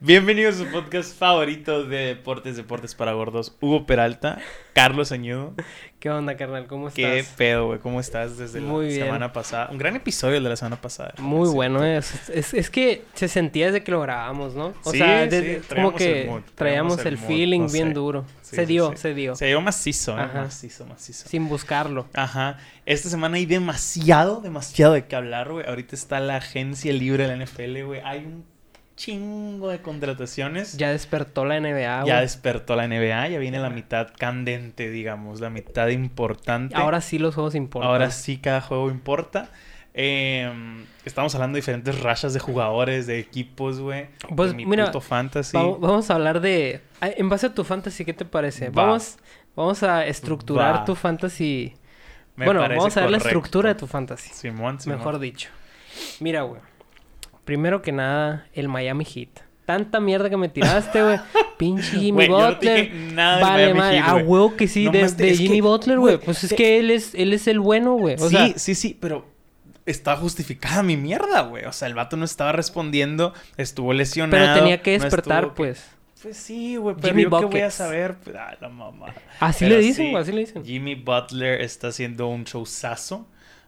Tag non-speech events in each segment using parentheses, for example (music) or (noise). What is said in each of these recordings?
Bienvenidos a su podcast favorito de deportes, deportes para gordos. Hugo Peralta, Carlos Añudo. ¿Qué onda, carnal? ¿Cómo estás? ¿Qué pedo, güey? ¿Cómo estás desde Muy la bien. semana pasada? Un gran episodio de la semana pasada. Muy bueno, es, es, es que se sentía desde que lo grabábamos, ¿no? O Sí, sea, sí, como traíamos el que mood, traíamos el, el mood, feeling no bien duro. Sí, se dio, se dio. Se dio macizo, ¿eh? Ajá. Macizo, macizo. Sin buscarlo. Ajá. Esta semana hay demasiado, demasiado de qué hablar, güey. Ahorita está la agencia libre de la NFL, güey. Hay un chingo de contrataciones. Ya despertó la NBA, Ya despertó la NBA, ya viene la mitad candente, digamos, la mitad importante. Ahora sí los juegos importan. Ahora sí cada juego importa. Eh, estamos hablando de diferentes rachas de jugadores, de equipos, güey. Pues, de mi mira, puto fantasy. Vamos, a hablar de... En base a tu fantasy, ¿qué te parece? Va. Vamos, vamos a estructurar Va. tu fantasy. Me bueno, vamos a ver la estructura de tu fantasy. Simón, Simón. Mejor dicho. Mira, güey. Primero que nada, el Miami Heat. Tanta mierda que me tiraste, güey. (laughs) Pinche Jimmy yo no Butler. dije nada del vale, Miami madre. Heat, A güey. huevo que sí, No de, de que, Jimmy Butler, güey. Pues es que él es, él es el bueno, güey. Sí, sea, sí, sí, pero está justificada mi mierda, güey. O sea, el vato no estaba respondiendo, estuvo lesionado. pero tenía que no despertar, estuvo- pues. Pues sí, güey, pero Jimmy yo qué voy a saber. Pues, ah, la mamá. Así Pero le dicen, sí, güey, así le dicen. Jimmy Butler está haciendo un showzazo.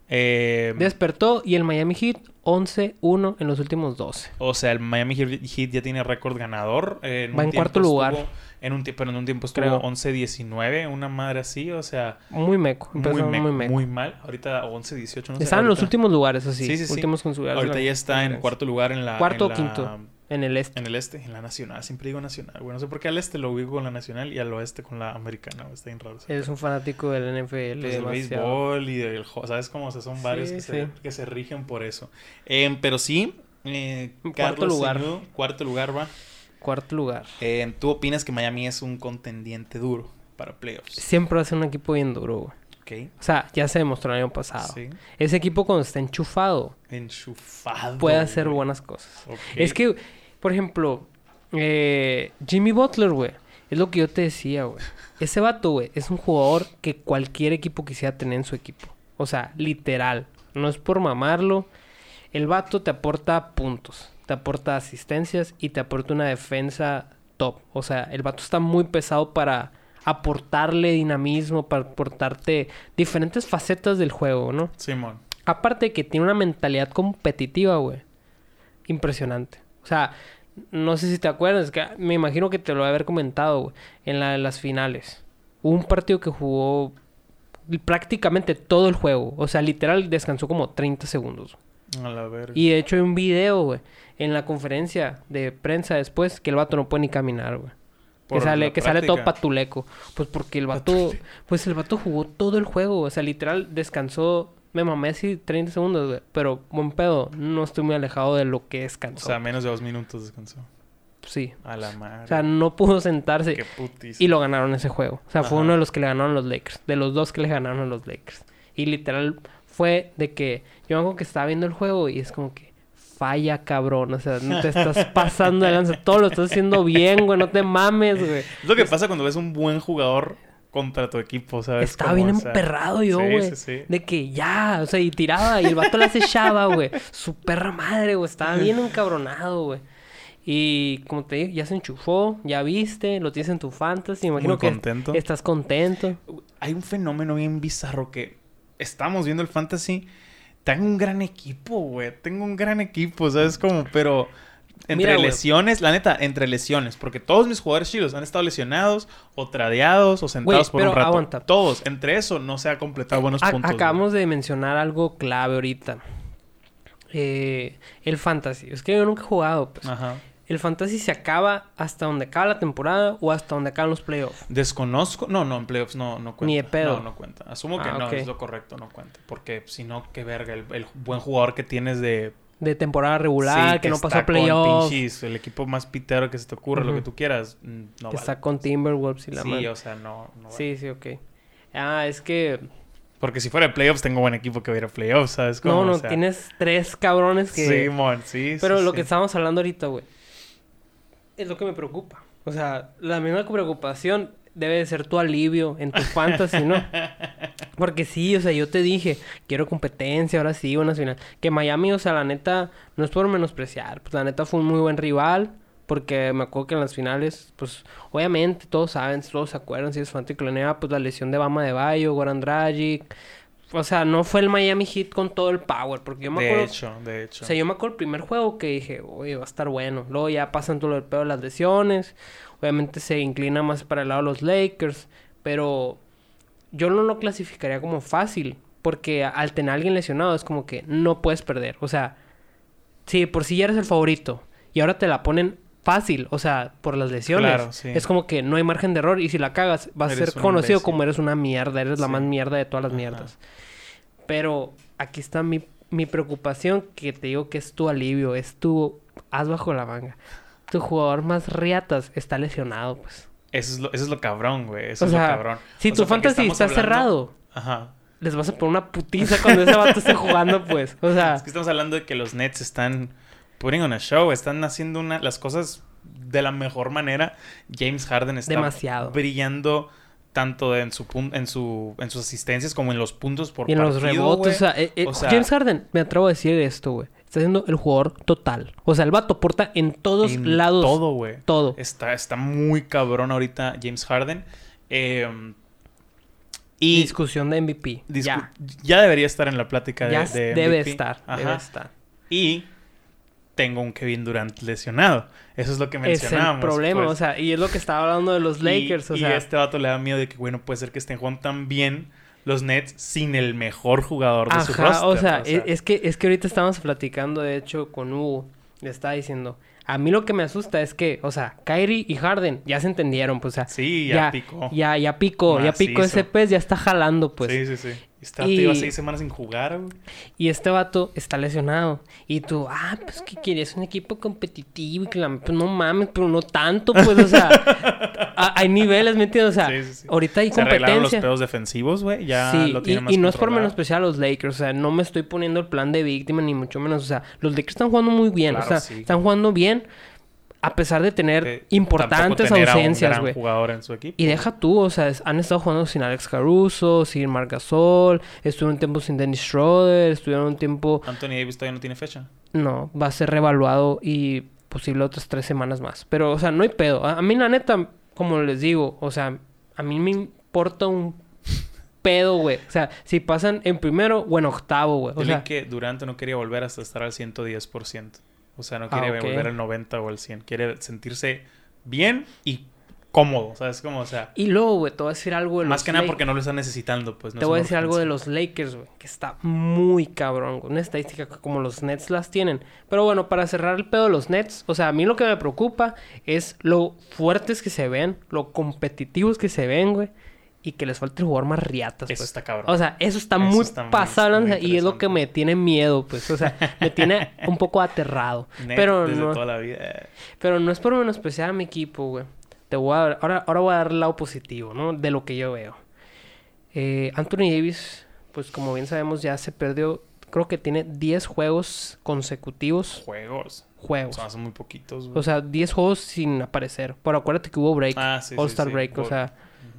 Eh, Despertó y el Miami Heat 11-1 en los últimos 12. o sea, el Miami Heat ya tiene récord ganador. eh, en Va un en cuarto tiempo lugar. estuvo- en un, pero en un tiempo estuvo Creo. 11-19, una madre así, o sea, Muy meco. muy, Empezó me- muy, muy, meco. mal. Ahorita 11-18, no sé. Estaban en los últimos lugares, así. Sí, sí, sí. Últimos con su Ahorita ya está en cuarto lugar en la. Cuarto en o la- quinto. En el este. En el este, en la nacional. Siempre digo nacional. Bueno, no sé por qué al este lo ubico con la nacional y al oeste con la americana. güey, Está bien raro. Eres un fanático del NFL. Pues del béisbol y del ¿Sabes cómo? O sea, son varios Sí, que, se, que se rigen por eso. Eh, pero sí, eh, Cuarto Carlos lugar. Cuarto lugar va. Cuarto lugar. Eh, ¿Tú opinas que Miami es un contendiente duro para playoffs? Siempre va a ser un equipo bien duro, güey. Ok. O sea, ya se demostró el año pasado. Sí. Ese equipo cuando está enchufado Enchufado. puede hacer güey. buenas cosas. Ok. Es que, por ejemplo, eh, Jimmy Butler, güey, es lo que yo te decía, güey. Ese vato, güey, es un jugador que cualquier equipo quisiera tener en su equipo. O sea, literal. No es por mamarlo. El vato te aporta puntos, te aporta asistencias y te aporta una defensa top. O sea, el vato está muy pesado para aportarle dinamismo, para aportarte diferentes facetas del juego, ¿no? Simón. Aparte de que tiene una mentalidad competitiva, güey. Impresionante. O sea, no sé si te acuerdas, que me imagino que te lo voy a haber comentado, güey. En la de las finales. Hubo un partido que jugó prácticamente todo el juego. O sea, literal descansó como 30 segundos. A la verga. Y de hecho hay un video, güey, en la conferencia de prensa después que el vato no puede ni caminar, güey. Que sale, que sale todo patuleco. Pues porque el vato, pues el vato jugó todo el juego. O sea, literal descansó. Me mamé así 30 segundos, güey. Pero buen pedo. No estoy muy alejado de lo que O descansó. sea, menos de dos minutos descansó. sí. A la madre. O sea, no pudo sentarse. Qué putis. Y lo ganaron ese juego. O sea, fue uno de los que le ganaron los Lakers. De los dos que le ganaron a los Lakers. Y literal fue de que yo me acuerdo que estaba viendo el juego y es como que falla, cabrón. O sea, no te estás (laughs) pasando de lanza. Todo lo estás haciendo bien, güey. No te mames, güey. Es lo que pasa cuando ves un buen jugador contra tu equipo, ¿sabes? Estaba Como, bien o sea, emperrado yo, sí, güey. sí, sí. De que ya, o sea, y tiraba y el vato las echaba, güey. (laughs) Su perra madre, güey. Estaba bien encabronado, güey. Y como te digo, ya se enchufó, ya viste, lo tienes en tu fantasy. Imagino Muy que contento. estás contento. Hay un fenómeno bien bizarro que estamos viendo el fantasy. Tengo un gran equipo, güey. Tengo un gran equipo, ¿sabes? Como, pero entre Mira, lesiones, la neta, entre lesiones, porque todos mis jugadores chidos han estado lesionados o tradeados o sentados por pero un rato. aguanta. Todos, entre eso no se ha completado buenos A- puntos. acabamos de mencionar algo clave ahorita. Eh, el fantasy. Es que yo nunca he jugado, pues. Ajá. El fantasy se acaba hasta donde acaba la temporada o hasta donde acaban los playoffs. Desconozco. No, no, en playoffs no, no cuenta. Ni de pedo. No, no cuenta. Asumo que Ah, no, es lo correcto, no cuenta. Porque si no, qué verga. El, el buen jugador que tienes de. De temporada regular, Sí, que, no está pasó a playoffs. el equipo más pitero que se te ocurra, lo Ujú. que tú quieras. mm, No que vale. está con Timberwolves y la Sí, madre. o sea, no. no vale. Sí, sí, ok. Ah, es que... Porque si fuera de playoffs, tengo buen equipo que va a ir a playoffs, ¿sabes? No, cómo? no, O sea, tienes tres cabrones que... Sí, mon, sí. Pero sí, lo sí. que estábamos hablando ahorita, güey, es lo que me preocupa. O sea, la misma preocupación debe de ser tu alivio en tu fantasy, ¿no? (laughs) Porque sí, o sea, yo te dije, quiero competencia, ahora sí, una final. Que Miami, o sea, la neta, no es por menospreciar. Pues la neta fue un muy buen rival, Porque me acuerdo que en las finales, pues, obviamente todos saben, todos se acuerdan, si es fanático de pues la lesión de Bama de Bayo, Goran Dragic. O sea, no fue el Miami Heat con todo el power, porque yo me De acuerdo... hecho, de hecho. O sea, yo me acuerdo el primer juego que dije, oye, va a estar bueno. Luego ya pasan todo el pedo de las lesiones. Obviamente se inclina más para el lado de los Lakers. Pero yo no lo clasificaría como fácil. Porque al tener a alguien lesionado es como que no puedes perder. O sea, sí, por si ya eres el favorito. Y ahora te la ponen fácil. O sea, por las lesiones. Claro, sí. Es como que no hay margen de error. Y si la cagas, vas a ser conocido imbécil. como eres una mierda. Eres la más mierda de todas las Ajá. mierdas. Pero aquí está mi, mi preocupación, que te digo que es tu alivio, es tu haz bajo la manga. Tu jugador más riatas está lesionado, pues. Eso es lo, eso es lo cabrón, güey. Eso O es sea, lo cabrón. Si O tu sea, fantasy está hablando- cerrado, Ajá. les vas a poner una putiza cuando ese vato esté jugando, pues. O sea, Es que estamos hablando de que los Nets están putting on a show, están haciendo una, las cosas de la mejor manera. James Harden está Demasiado. brillando tanto en su en su en sus asistencias como en los puntos por y en los partido, rebotes, o sea, eh, eh, O sea- James Harden, me atrevo a decir esto, güey. Está siendo el jugador total. O sea, el vato aporta en todos En lados. Todo, güey. Todo. Está, está muy cabrón ahorita James Harden. Eh, y Discusión de MVP. discu- ya. ya debería estar en la plática de, Ya de debe estar. Ajá. Debe estar. Y tengo un Kevin Durant lesionado. Eso es lo que Es mencionábamos. el problema, pues. o sea, y es lo que estaba hablando de los Y- Lakers, o y sea. este vato le da miedo de que, bueno, puede ser que estén jugando tan bien los Nets sin el mejor jugador de su roster. o sea, e- Es, que, es que ahorita estábamos platicando, de hecho, con Hugo. Le estaba diciendo, a mí lo que me asusta es que, o sea, Kyrie y Harden ya se entendieron, pues, o sea, Sí, ya, picó. ya, ya picó, ya picó ese pez, ya está jalando, pues. sí, sí, sí. Este vato Y- lleva seis semanas sin jugar, güey. Y este vato está lesionado. Y tú, ah, pues que quieres un equipo competitivo y que la... Pues no mames, pero no tanto, pues, o sea, (laughs) hay niveles, ¿me entiendes? O sea, Sí, sí, sí. ahorita hay Se arreglaron los competencia. pedos defensivos, güey. Ya lo y, más y no es por menospreciar a los Lakers, o sea, no me estoy poniendo el plan de víctima ni mucho menos, o sea, los Lakers están jugando muy bien, Claro, o sea, están jugando bien a pesar de tener Eh, importantes tener ausencias, güey. Y deja tú, o sea, es- han estado jugando sin Alex Caruso, sin Marc Gasol, estuvieron un tiempo sin Dennis Schroeder, estuvieron un tiempo Anthony Davis todavía no tiene fecha. no, va a ser revaluado y posible otras tres semanas más. Pero, o sea, no hay pedo. A, a mí, la neta, como les digo, o sea, a mí me importa un pedo, güey. O sea, si pasan en primero o en octavo, güey. O sea, que Durante no quería volver hasta estar al 110%. O sea, no quiere Ah, ok. volver al 90 o al 100. Quiere sentirse bien y cómodo. ¿Sabes cómo? O sea, y luego, güey, te voy a decir algo de más los que nada porque no lo están necesitando, pues. no Te voy a decir algo de los Lakers, güey, que está muy cabrón. Una estadística como los Nets las tienen. Pero bueno, para cerrar el pedo de los Nets, o sea, a mí lo que me preocupa es lo fuertes que se ven, lo competitivos que se ven, güey, y que les falta el jugador más riatas, Eso pues. está cabrón. O sea, eso está Eso muy está muy y es lo que me tiene miedo, pues. O sea, me tiene (laughs) un poco aterrado. Net pero desde no, toda la vida. pero no es por menospreciar a mi equipo, güey. Te voy a dar- ahora, ahora voy a dar el lado positivo, ¿no? De lo que yo veo. Eh, Anthony Davis, pues como bien sabemos, ya se perdió. Creo que tiene 10 juegos consecutivos. Juegos. Juegos. Son, son muy poquitos, güey. O sea, 10 juegos sin aparecer. Pero acuérdate que hubo break. Ah, sí, All-Star sí. break. O sea.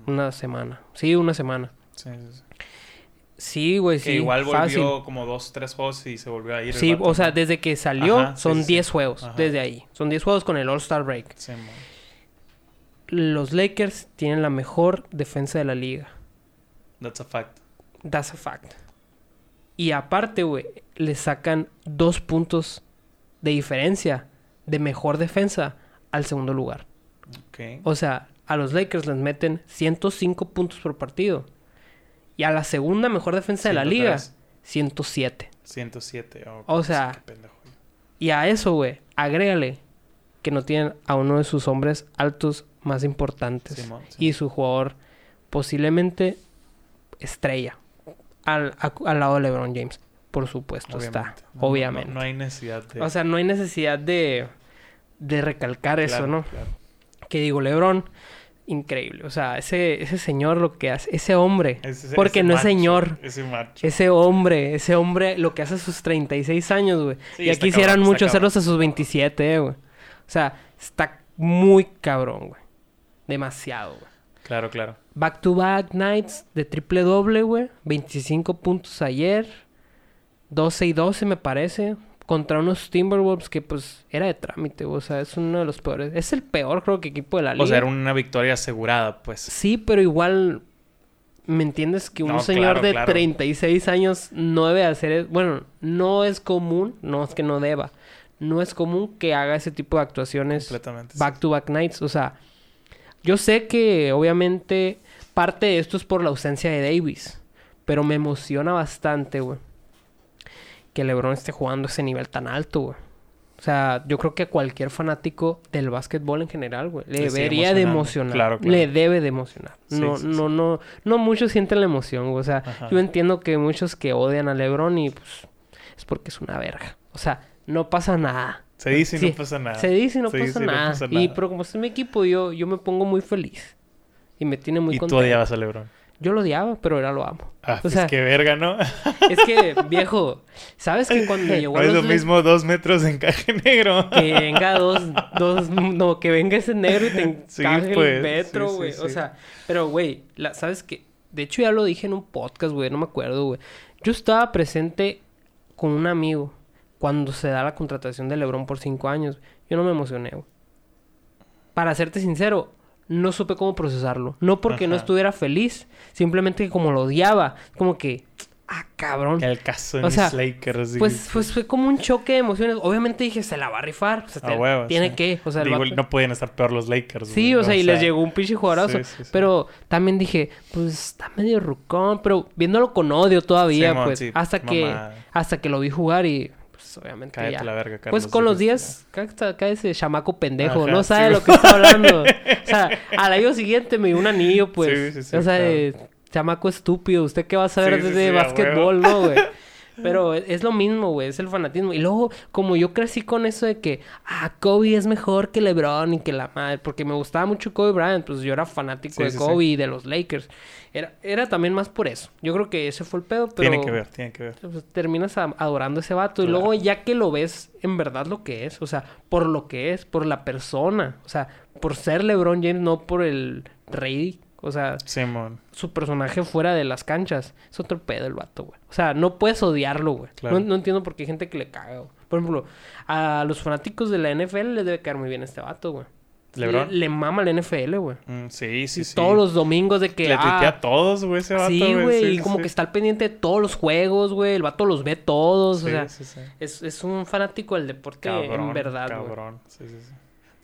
Una semana. Sí, una semana. Sí, sí, sí. Sí, güey, Que sí. igual volvió fácil. como dos, tres juegos y se volvió a ir. Sí, o sea, desde que salió Ajá, son sí, sí. 10 juegos. Ajá. Desde ahí. Son 10 juegos con el All-Star break. Los Lakers tienen la mejor defensa de la liga. That's a fact. That's a fact. Y aparte, güey, le sacan dos puntos de diferencia de mejor defensa al segundo lugar. Ok. O sea, a los Lakers les meten 105 puntos por partido. Y a la segunda mejor defensa de la liga, 103. 107. 107. oh, O pues, sea. Y a eso, güey, agrégale que no tienen a uno de sus hombres altos más importantes. Simón, Simón. Y su jugador posiblemente estrella al, a- al lado de LeBron James. Por supuesto está. Obviamente. No, no, obviamente. No, no hay necesidad de. O sea, no hay necesidad de, de recalcar eso, ¿no? claro. Que digo, LeBron, increíble. O sea, ese, ese señor lo que hace, ese hombre. Ese- porque ese no es señor. Ese macho. Ese hombre, ese hombre, lo que hace a sus 36 años, güey. Sí, ya está quisieran mucho hacerlos a sus 27, eh, güey. O sea, está muy cabrón, güey. Demasiado, güey. Claro, claro. Back to back nights de triple doble, güey. 25 puntos ayer. 12 y 12 me parece. Contra unos Timberwolves que pues era de trámite, o sea, es uno de los peores. Es el peor creo que equipo de la liga. O sea, era una victoria asegurada, pues. Sí, pero igual ¿me entiendes? Que un No, señor claro, de claro. 36 años no debe hacer, es- bueno, no es común, no es que no deba. No es común que haga ese tipo de actuaciones back to back nights, o sea, yo sé que obviamente parte de esto es por la ausencia de Davis, pero me emociona bastante, güey, que LeBron esté jugando ese nivel tan alto, güey. O sea, yo creo que cualquier fanático del básquetbol en general, güey, le debería de emocionar. Claro, claro. Le debe de emocionar. Sí, no, sí, no, no, no muchos sienten la emoción, güey. O sea, Ajá. yo entiendo que muchos que odian a LeBron y pues es porque es una verga. O sea, no pasa nada. Se dice y no pasa nada. Se dice y no, pasa, nada. Y pero como es mi equipo, yo, yo me pongo muy feliz. Y me tiene muy y tú contento. odiabas a LeBron. Yo lo odiaba, pero ahora lo amo. Ah, O pues sea, qué verga, ¿no? Es que, viejo, ¿sabes que cuando llegó No a es los lo Lakers- mismo dos metros de encaje (laughs) negro. que venga dos, dos, no, que venga ese negro y te Sí, encaje pues, el metro, sí, sí, güey. O sea, pero, güey, ¿sabes qué? De hecho, ya lo dije en un podcast, güey, no me acuerdo, güey. Yo estaba presente con un amigo cuando se da la contratación de LeBron por cinco años. Yo no me emocioné, güey. Para serte sincero, no supe cómo procesarlo. No porque no estuviera feliz, simplemente como lo odiaba, como que, ah, cabrón. El caso de O sea, Lakers. Pues, pues fue como un choque de emociones. Obviamente dije, se la va a rifar. O sea, A te- huevo, tiene sí. que. O sea, Digo, no podían estar peor los Lakers. Sí, güey, o sea, y les llegó un pinche jugadorazo. sí. Pero también dije, pues está medio rucón. Pero viéndolo con odio todavía, pues. hasta que hasta que lo vi jugar y pues obviamente Cállate ya. la verga, Carlos. Pues con los dijiste. días, acá está- acá ese chamaco pendejo, Ajá, no sabe sí, lo que está hablando. (laughs) o sea, al año siguiente me dio un anillo, pues. Sí, sí, sí, o sea, claro. de chamaco estúpido, ¿usted qué va a saber de básquetbol, no, güey? (laughs) Pero es lo mismo, güey, es el fanatismo. Y luego, como yo crecí con eso de que, ah, Kobe es mejor que LeBron y que la madre, porque me gustaba mucho Kobe Bryant, pues yo era fanático Sí, de sí, Kobe y de los Lakers. Era, era también más por eso. Yo creo que ese fue el pedo, pero Tiene que ver, tiene que ver. pues, terminas a- adorando a ese vato. Y luego, ya que lo ves en verdad lo que es, o sea, por lo que es, por la persona, o sea, por ser LeBron James, no por el rey. O sea, Simón. su personaje fuera de las canchas. Es otro pedo el vato, güey. O sea, no puedes odiarlo, güey. Claro. No, no entiendo por qué hay gente que le caga, güey. Por ejemplo, a los fanáticos de la NFL les debe caer muy bien este vato, güey. ¿LeBron? Le, le mama la NFL, güey. Mm, sí, sí, Y sí. Todos los domingos de que... Le ah, a todos, güey, ese vato, sí, güey. Sí, y como sí. que está al pendiente de todos los juegos, güey. El vato los ve todos. Sí, o sea, sí, sí. es, es un fanático del deporte Cabrón, en verdad, güey. cabrón. Sí, sí, sí.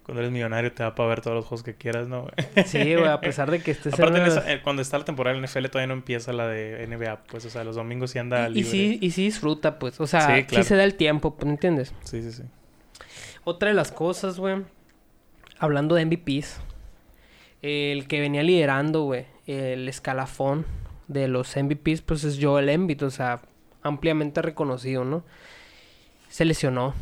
Cuando eres millonario te da para ver todos los juegos que quieras, ¿no? Sí, güey, a (laughs) pesar de que estés en Aparte, en esa- eh, cuando está la temporada del NFL todavía no empieza la de NBA, pues, o sea, los domingos sí anda Y, y libre. sí, y sí disfruta, pues. O sea, Sí, sí, claro. se da el tiempo, ¿me entiendes? Sí, sí, sí. Otra de las cosas, güey. Hablando de MVPs. El que venía liderando, güey. El escalafón de los MVPs, pues es Joel Embiid. O sea, ampliamente reconocido, ¿no? Se lesionó.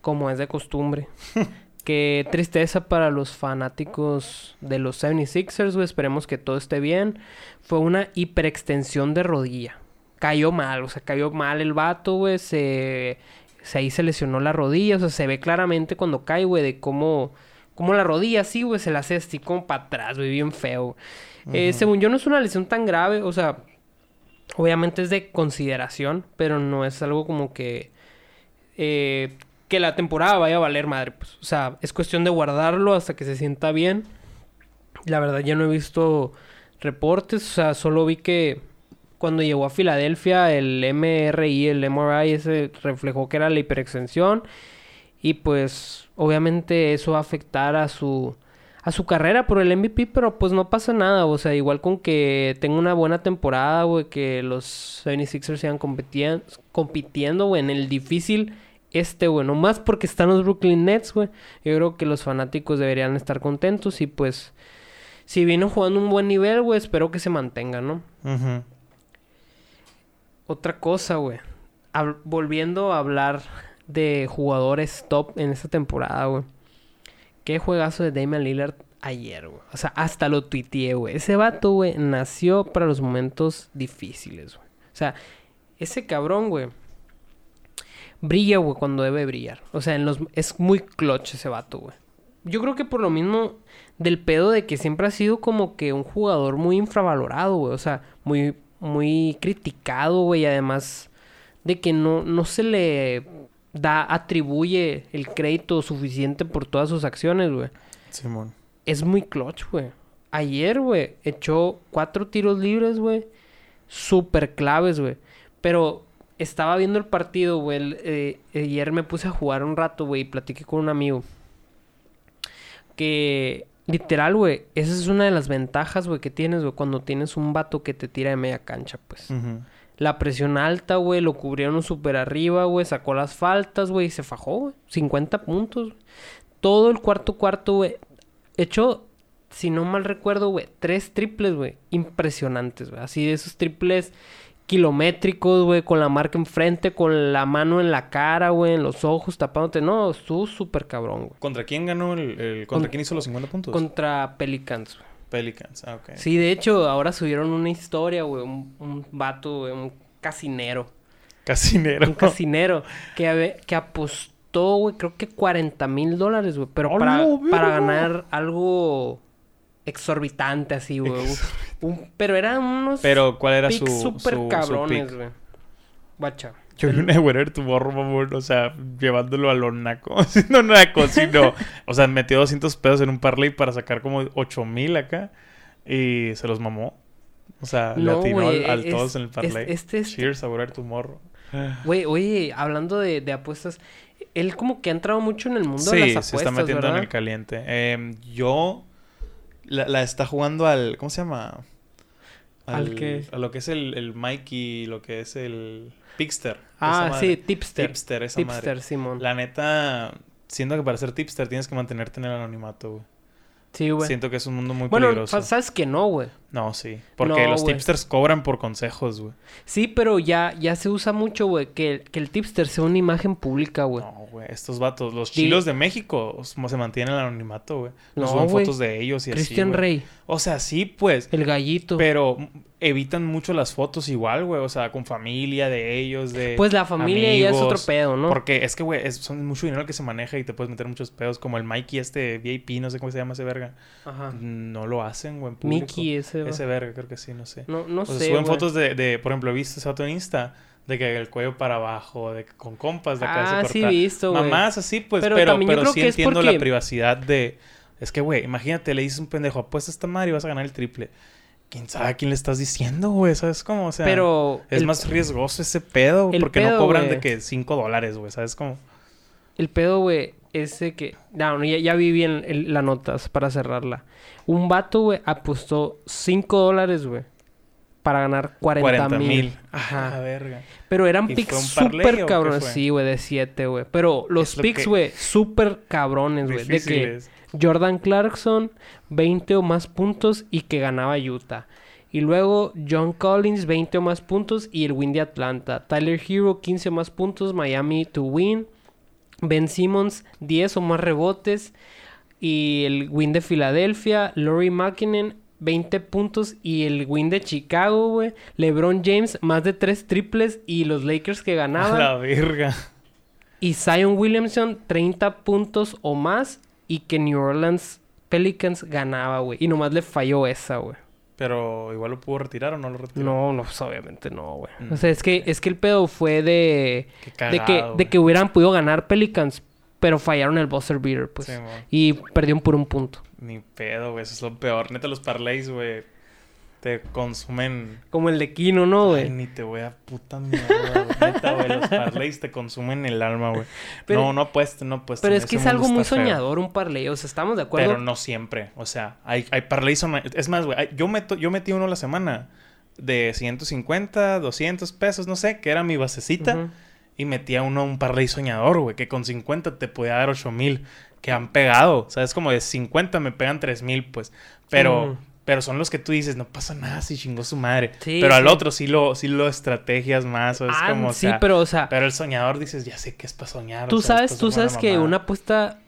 Como es de costumbre. (laughs) Qué tristeza para los fanáticos de los 76ers, güey. Esperemos que todo esté bien. Fue una hiperextensión de rodilla. Cayó mal, o sea, cayó mal el vato, güey. Se, se ahí se lesionó la rodilla. O sea, se ve claramente cuando cae, güey, de cómo, cómo la rodilla así, güey, se la hace así como para atrás, güey, bien feo. Eh, según yo, no es una lesión tan grave, o sea, obviamente es de consideración, pero no es algo como que. eh, que la temporada vaya a valer madre, pues. O sea, es cuestión de guardarlo hasta que se sienta bien. La verdad, ya no he visto reportes, o sea, solo vi que cuando llegó a Filadelfia, el MRI, el MRI, ese reflejó que era la hiperextensión. Y pues, obviamente, eso va a afectar a su, a su carrera por el MVP, pero pues no pasa nada. O sea, igual con que tenga una buena temporada, güey, que los 76ers sigan compitiendo, güey, en el difícil este, güey. Nomás porque están los Brooklyn Nets, güey. Yo creo que los fanáticos deberían estar contentos y pues. Si vino jugando un buen nivel, güey, espero que se mantenga, ¿no? Otra cosa, güey. Volviendo a hablar de jugadores top en esta temporada, güey. Qué juegazo de Damian Lillard ayer, güey. O sea, hasta lo tuiteé, güey. Ese vato, güey, nació para los momentos difíciles, güey. O sea, ese cabrón, güey. Brilla, güey, cuando debe brillar. O sea, es muy clutch ese vato, güey. Yo creo que por lo mismo del pedo de que siempre ha sido como que un jugador muy infravalorado, güey. O sea, muy, muy criticado, güey. Además de que no, no se le da, atribuye el crédito suficiente por todas sus acciones, güey. Simón. Es muy clutch, güey. Ayer, güey, echó cuatro tiros libres, güey. Súper claves, güey. Pero estaba viendo el partido, güey. eh, ayer me puse a jugar un rato, güey, y platiqué con un amigo. Que literal, güey, esa es una de las ventajas, güey, que tienes, güey, cuando tienes un vato que te tira de media cancha, pues. Ujú. La presión alta, güey, lo cubrieron súper arriba, güey, sacó las faltas, güey, y se fajó, güey. 50 puntos. Todo el cuarto cuarto, güey. Echó, si no mal recuerdo, güey, tres triples, güey. Impresionantes, güey. Así de esos triples kilométricos, güey, con la marca enfrente, con la mano en la cara, güey, en los ojos, tapándote. No, estuvo súper cabrón, güey. ¿Contra quién ganó el, el- ¿Contra Con- quién hizo los 50 puntos? Contra Pelicans, güey. Pelicans. Ah, ok. Sí, de hecho, ahora subieron una historia, güey. Un, un vato, güey, un casinero. Casinero. Un casinero que, que apostó, güey, creo que 40 mil dólares, güey. Pero ¡A para, para ganar algo exorbitante así, güey. Un- un- pero eran unos Pero, ¿cuál era su, picks su, súper su cabrones, güey. Guacha. Yo vi una de Winner Tomorrow, mamón, o sea, llevándolo a lo naco. (laughs) Haciendo naco, sino... O sea, metió 200 pesos en un parlay para sacar como 8 mil acá. Y se los mamó. O sea, le No, atinó güey, al, al es- todos en el parlay. es- este es- Cheers a Winner Tomorrow. Güey, oye, hablando de, de apuestas, él como que ha entrado mucho en el mundo Sí, de las apuestas, se está metiendo ¿verdad? en el caliente. Em, yo... La, la está jugando al... ¿Cómo se llama? ¿Al qué? A lo que es el, el Mikey, lo que es el... Pixter. Ah, esa sí, tipster. Tipster, esa Tipster, madre. Simón. La neta, siento que para ser tipster tienes que mantenerte en el anonimato, güey. Sí, güey. Siento que es un mundo muy Bueno, peligroso. fa- sabes que no, güey. No, sí. Porque No, los tipsters cobran por consejos, güey. Sí, pero ya, ya se usa mucho, güey, que, que el tipster sea una imagen pública, güey. No, güey. Estos vatos, los chilos de México, se mantienen en el anonimato, güey. No, suben fotos de ellos y así, Cristian güey. Rey, O sea, sí, pues. el gallito. Pero evitan mucho las fotos igual, güey. O sea, con familia de ellos, de Pues la familia ya es otro pedo, ¿no? Porque es que, güey, es- son mucho dinero que se maneja y te puedes meter muchos pedos. Como el Mikey este VIP, no sé cómo se llama ese verga. Ajá. No lo hacen, güey. Mickey ese, Ese verga, creo que sí, no sé. No, no o sea, sé, suben güey. fotos de, de, por ejemplo, ¿viste esa foto en Insta? De que el cuello para abajo, de que con compas, la cabeza Ah, cortada. sí, visto, güey. Mamás así, pues, Pero pero, pero, sí entiendo porque- la privacidad de... Es que, güey, imagínate, le dices un pendejo, apuesta esta madre y vas a ganar el triple. ¿Quién sabe a quién le estás diciendo, güey? ¿Sabes cómo? O sea, Pero es el, más riesgoso ese pedo, el porque no pedo, cobran güey. de que 5 dólares, güey, ¿sabes cómo? el pedo, güey, ese que... No, no, ya, ya vi bien el- la notas para cerrarla. Un vato, güey, apostó 5 dólares, güey. Para ganar 40 mil. Ajá. Ajá. verga. Pero eran ¿Y picks súper cabrones. Sí, güey, de 7, güey. Pero los lo picks, que- güey, súper cabrones, güey. De que. Jordan Clarkson, 20 o más puntos y que ganaba Utah. Y luego John Collins, 20 o más puntos y el win de Atlanta. Tyler Hero, 15 o más puntos, Miami to win. Ben Simmons, 10 o más rebotes y el win de Filadelfia. Laurie Makinen, 20 puntos y el win de Chicago, güey. LeBron James, más de 3 triples y los Lakers que A ganaban. (laughs) la verga. Y Zion Williamson, 30 puntos o más. Y que New Orleans Pelicans ganaba, güey. Y nomás le falló esa, güey. Pero igual lo pudo retirar o no lo retiró. No, no, pues obviamente no, güey. Mm. O sea, es que, es que el pedo fue de... De, que, de que hubieran podido ganar Pelicans. Pero fallaron el buzzer beater, pues. Sí, y perdieron por un punto. Ni pedo, güey. Eso es lo peor. Neta, los parlays, güey, te consumen... Como el de Kino, ¿no, Ay, güey? ni te voy a puta mierda, güey. Neta, güey. Los parlays te consumen el alma, güey. Pero- No, no apuesten, no apuesten. Pero es que es algo muy feo. soñador un parlay. O sea, ¿estamos de acuerdo? Pero no siempre. O sea, hay, hay parlays... son- Es más, güey. Yo, meto, yo metí uno a la semana de 150, 200 pesos, no sé, que era mi basecita. Ujú. Y metía uno un parlay soñador, güey, que con 50 te podía dar 8 mil. Que han pegado. O sea, es como de 50 me pegan 3 mil, pues. Pero. Pero son los que tú dices, no pasa nada si chingó su madre. Sí, pero al sí. otro sí lo, sí lo estrategias más. O es Ah, como, o sí, sea, pero, o sea... pero el soñador dices, ya sé que es para soñar. Tú o sea, sabes, tú sabes que una apuesta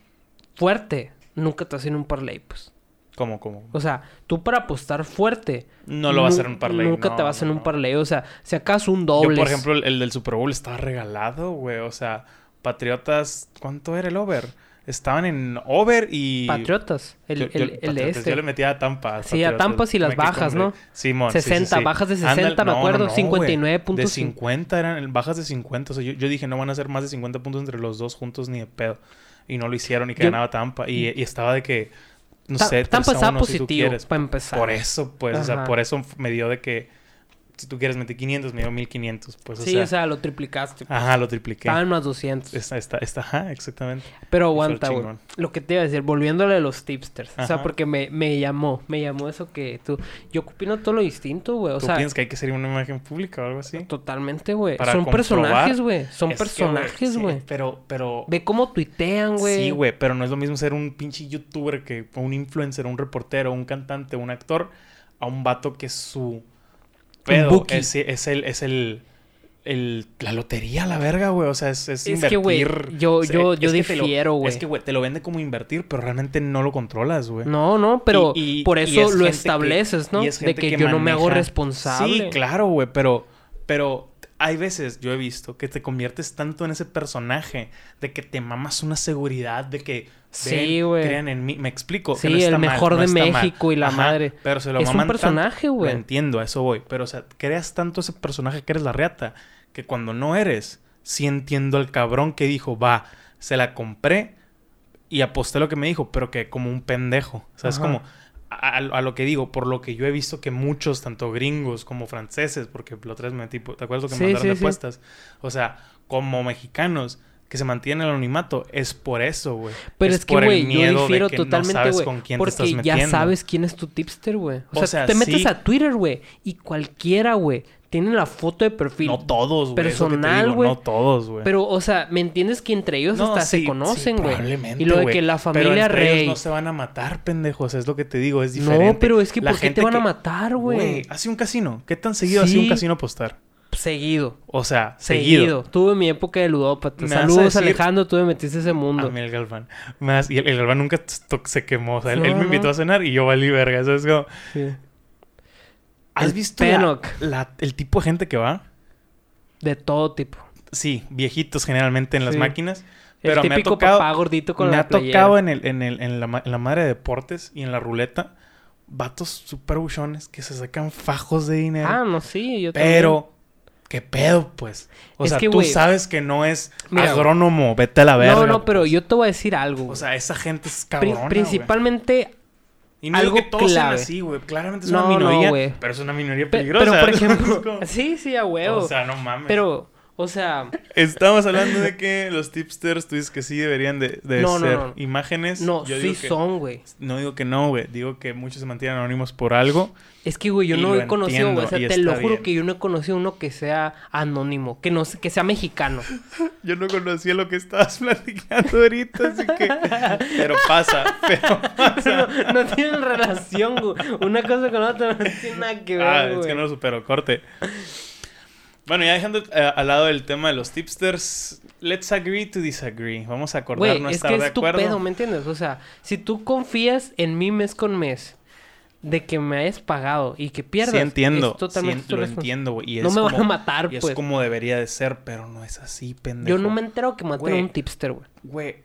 fuerte nunca te hacen un parlay, pues. ¿Cómo, cómo? O sea, tú para apostar fuerte... No lo va a hacer un parlay. Nunca no, te va a hacer un no. parlay. O sea, si acaso un Yo, doble. por ejemplo, el, el del Super Bowl estaba regalado, güey. O sea, Patriotas, ¿cuánto era el over? Estaban en over y... Patriotas. El, Yo- el- yo- el Patriotas, este. Yo le metía a Tampa. Sí, a. Tampas y las bajas, ¿no? Simón. sí, sí, 60, sí. bajas de 60, Ándale, me no, acuerdo, no, no, güey. 59.5. De 50 eran bajas de 50. O sea, yo, yo dije, no van a ser más de 50 puntos entre los dos juntos ni de pedo. Y no lo hicieron y que ganaba Tampa. Y, y estaba de que, no Ta- sé, Tampa 3 a estaba 1 si tú positivo, quieres. para empezar. Por eso, pues, o sea, Ajá. por eso me dio de que, si tú quieres meter 500, me dio 1500. Pues, o sí, sea, o sea, lo triplicaste. ajá, lo tripliqué. Estaban más 200. Está, está, está, ajá, exactamente. Pero aguanta, güey. Lo que te iba a decir, volviéndole a los tipsters. O sea, porque me, me llamó, me llamó eso que tú... Yo opino todo lo distinto, güey. O ¿Tú sea, piensas que hay que ser una imagen pública o algo así? totalmente, güey. Son personajes, güey. Son Es personajes, sí, güey. pero, pero... Ve cómo tuitean, güey. Sí, güey, pero no es lo mismo ser un pinche youtuber que un influencer, un reportero, un cantante, un actor, a un vato que su pedo es, es el, es el, el- la lotería, la verga, güey. O sea, es, es, Es que, güey, invertir. yo- O sea, yo- es yo difiero, güey. Es que, güey, te lo vende como invertir, pero realmente no lo controlas, güey. No, no, pero Y- y- por eso es lo que- estableces, ¿no? y es De que, que yo no me hago responsable. Sí, claro, güey, pero, pero hay veces, yo he visto, que te conviertes tanto en ese personaje, de que te mamas una seguridad, de que Sí, ven, güey. crean en mí. Me explico. que Sí, no está el mal, mejor no de mal. México y la Ajá, madre. Pero se lo Es un maman personaje, tanto- güey. Entiendo, a eso voy. Pero, o sea, creas tanto ese personaje que eres la reata, que cuando no eres, sí entiendo al cabrón que dijo, va, se la compré y aposté lo que me dijo, pero que como un pendejo. O sea, es como a, a lo que digo, por lo que yo he visto que muchos, tanto gringos como franceses, porque la otra vez me metí, ¿te acuerdas lo que Sí, mandaron sí, apuestas? O sea, como mexicanos que se mantienen en el anonimato, es por eso, güey. Pero es, que, por el güey, yo difiero que no totalmente, sabes güey. con quién te Porque estás ya metiendo. sabes quién es tu tipster, güey. O, O sea, sea, te metes a Twitter, güey, y cualquiera, güey, tiene la foto de perfil. No todos, güey. personal, güey. No todos, güey. Pero, o sea, ¿me entiendes que entre ellos No, hasta sí, se conocen, sí, güey? probablemente, y lo de que la Pero familia ellos rey. no se van a matar, pendejos. Es lo que te digo, es diferente. No, pero es que La ¿por qué te van a matar, güey? Hace un casino. ¿Qué tan seguido hace un Sí. casino apostar? Seguido. O sea, seguido. Seguido. Tuve mi época de ludópata. Saludos, decir- Alejandro. Tú me metiste ese mundo. A mí el Galván. Más, y el, el Galván nunca se quemó. O sea, él, me invitó a cenar y yo valí verga. Eso es como... Sí. ¿Has El visto la- Penoc. la- el tipo de gente que va? De todo tipo. Sí, viejitos generalmente en las máquinas. El Pero me ha típico tocado... papá gordito con me la ha playera. tocado en, el, en, el, en, la, ma- en la madre de deportes y en la ruleta vatos super buchones que se sacan fajos de dinero. Ah, no, sí. Yo también. pero, ¿qué pedo, pues? O Es sea, que, tú sabes que no es mira, agrónomo, vete a la verga. No, no, pero pues. yo te voy a decir algo. O sea, esa gente es Pri- cabrona, principalmente... Y no digo algo que todos sean así, güey. Claramente es No, una no, minoría, güey. pero es una minoría pe- peligrosa. pero, por ejemplo... (laughs) sí, sí, a huevo. O sea, no mames. pero, o sea... Estamos hablando de que los tipsters, tú dices que sí deberían de, de No, no, ser no. imágenes. No, Yo sí digo que- son, güey. No digo que no, güey. Digo que muchos se mantienen anónimos por algo. Es que, güey, yo no he conocido, güey. O sea, te lo juro bien. que yo no he conocido uno que sea anónimo. Que no que sea mexicano. (laughs) Yo no conocía lo que estabas (laughs) platicando ahorita, así que... Pero pasa, (laughs) pero pasa. no, no tienen relación, güey. Una cosa con la otra no tiene nada que ver, Ah, es que no lo supero, corte. Bueno, ya dejando eh, al lado el tema de los tipsters, let's agree to disagree. Vamos a acordar Güey, no es estar que de es tu acuerdo. pedo, ¿me entiendes? O sea, si tú confías en mí mes con mes de que me hayas pagado y que pierdas, sí entiendo, es totalmente sí, lo entiendo, güey. No me van como- a matar, y pues. es como debería de ser, pero no es así, pendejo. Yo no me entero que maten a un tipster, güey. Güey,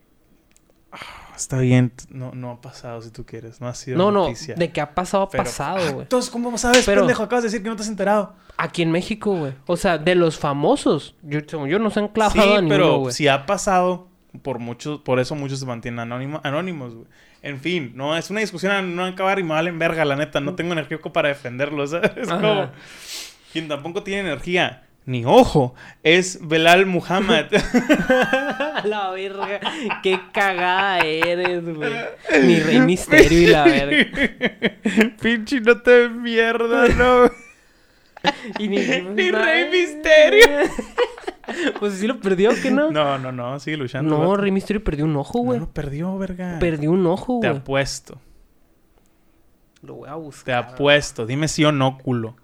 está bien, no, no ha pasado si tú quieres, no ha sido No, no, noticia. de que ha pasado, ha pasado, Ah, güey. Entonces, ¿cómo sabes, Pero- pendejo? Acabas de decir que no te has enterado. Aquí en México, güey. O sea, de los famosos, yo, yo no se han clavado Sí, a ninguno, pero si ha pasado, por muchos, por eso muchos se mantienen anónimo- anónimos, güey. En fin, no es una discusión a no acabar y me valen verga, la neta. No tengo energía para defenderlos, (laughs) ¿sabes? Es como... Quien tampoco tiene energía, ni ojo, es Belal Muhammad. (laughs) (laughs) La verga. Qué cagada eres, güey. Mi rey misterio y la verga. (laughs) Pinche no te mierda, no. Y ni, Ni Rey Misterio. pues sí lo perdió, ¿qué no? No, no, no, sigue luchando. No. Rey Misterio perdió un ojo, No güey. lo perdió, verga. Perdió un ojo, Te güey. apuesto, Lo voy a buscar. te apuesto. Dime sí o no, culo.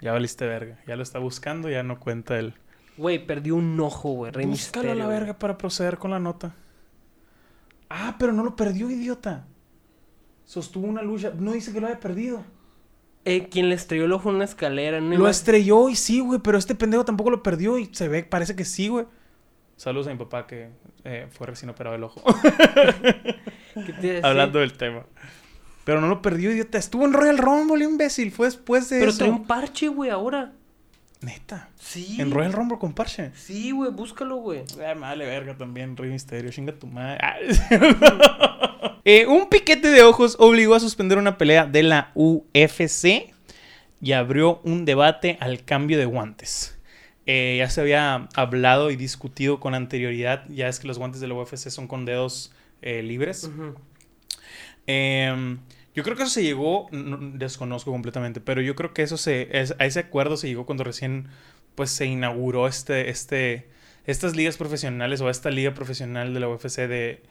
Ya valiste verga. Ya lo está buscando, ya no cuenta él. Güey, perdió un ojo, güey. Rey Búscalo Misterio. a la verga para proceder con la nota. Ah, pero no lo perdió, idiota. Sostuvo una lucha. No dice que lo haya perdido. Eh, quien le estrelló el ojo en una escalera. una Lo estrelló y sí, güey, pero este pendejo tampoco lo perdió y se ve, parece que sí, güey. Saludos a mi papá que eh, fue recién operado el ojo. (laughs) ¿Qué te? (laughs) Hablando del tema. Pero no lo perdió, idiota. Estuvo en Royal Rumble, imbécil. Fue después de Pero eso. trae un parche, güey, ahora. Neta. Sí. En Royal Rumble con parche. Sí, güey, búscalo, güey. Ah, vale, verga también, Rey Misterio, chinga tu madre. Ah. (laughs) Eh, un piquete de ojos obligó a suspender una pelea de la UFC y abrió un debate al cambio de guantes. Eh, ya se había hablado y discutido con anterioridad, ya es que los guantes de la UFC son con dedos eh, libres. Eh, yo creo que eso se llegó, no- desconozco completamente, pero yo creo que eso se, a ese acuerdo se llegó cuando recién pues se inauguró este, este, estas ligas profesionales o esta liga profesional de la UFC de,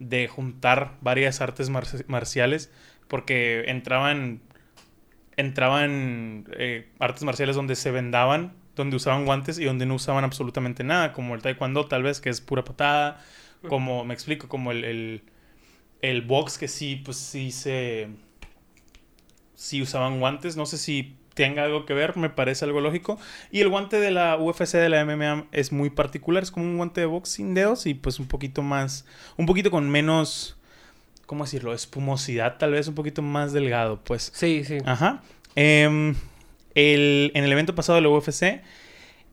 de juntar varias artes mar- marciales porque entraban, entraban eh, artes marciales donde se vendaban, donde usaban guantes y donde no usaban absolutamente nada, como el taekwondo tal vez que es pura patada, como, me explico, como el el box que sí, pues sí se... Sí usaban guantes, no sé si tenga algo que ver, me parece algo lógico. Y el guante de la UFC, de la MMA, es muy particular, es como un guante de box sin dedos y pues un poquito más, un poquito con menos, ¿cómo decirlo? Espumosidad, tal vez un poquito más delgado, pues. Sí, sí. Ajá. Em, el- en el evento pasado de la UFC,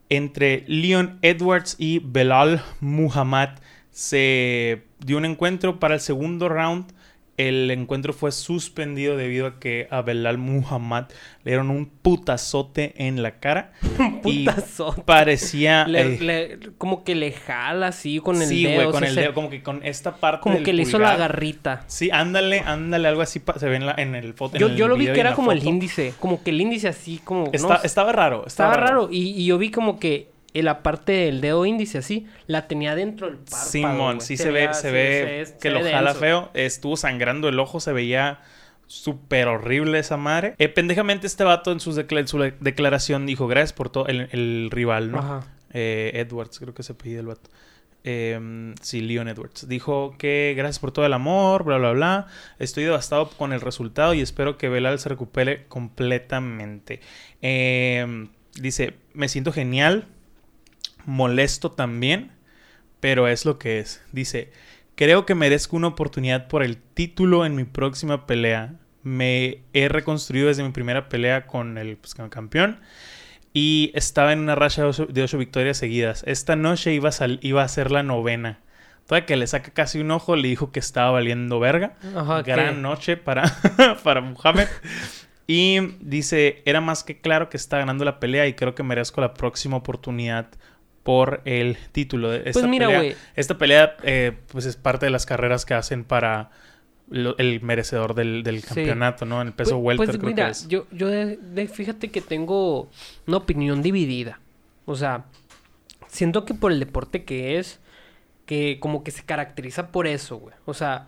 entre Leon Edwards y Belal Muhammad, se dio un encuentro para el segundo round. El encuentro fue suspendido debido a que a Belal Muhammad le dieron un putazote en la cara. (laughs) y Putazote. parecía... Le- eh, le- como que le jala así con el sí, dedo. güey, o con sea, el dedo, como que con esta parte Como del que le hizo la garrita. Sí, ándale, ándale, algo así se ve en, la, en el foto. Yo, yo lo vi y que era como el índice. Como que el índice así, como. Está- estaba raro, estaba raro. Y, y yo vi como que en la parte del dedo índice así, la tenía dentro del párpado. Simón, sí se, ve, se ve que lo jala feo. Estuvo sangrando el ojo, se veía súper horrible esa madre. Eh, pendejamente este vato en, sus decla- su de- declaración dijo, gracias por todo, el, el rival, ¿no? Ajá. Eh, Edwards, creo que se pide el vato. Eh, sí, Leon Edwards. Dijo que gracias por todo el amor, bla, bla, bla. Estoy devastado con el resultado y espero que Belal se recupere completamente. Eh, dice, me siento genial, molesto también, pero es lo que es. Dice, creo que merezco una oportunidad por el título en mi próxima pelea. Me he reconstruido desde mi primera pelea con el pues, campeón y estaba en una racha de ocho, de ocho victorias seguidas. Esta noche iba a, sal- iba a ser la novena. Todavía que le saca casi un ojo, le dijo que estaba valiendo verga. Ajá, Gran noche para, (laughs) para Muhammad. Y dice, era más que claro que está ganando la pelea y creo que merezco la próxima oportunidad por el título. de Esta Pues mira, pelea- güey. Esta pelea eh, pues es parte de las carreras que hacen para lo- el merecedor del, del Sí. campeonato, ¿no? En el peso Pues- welter pues creo mira, que es. yo, yo de- de- fíjate que tengo una opinión dividida. O sea, siento que por el deporte que es, que como que se caracteriza por eso, güey. O sea,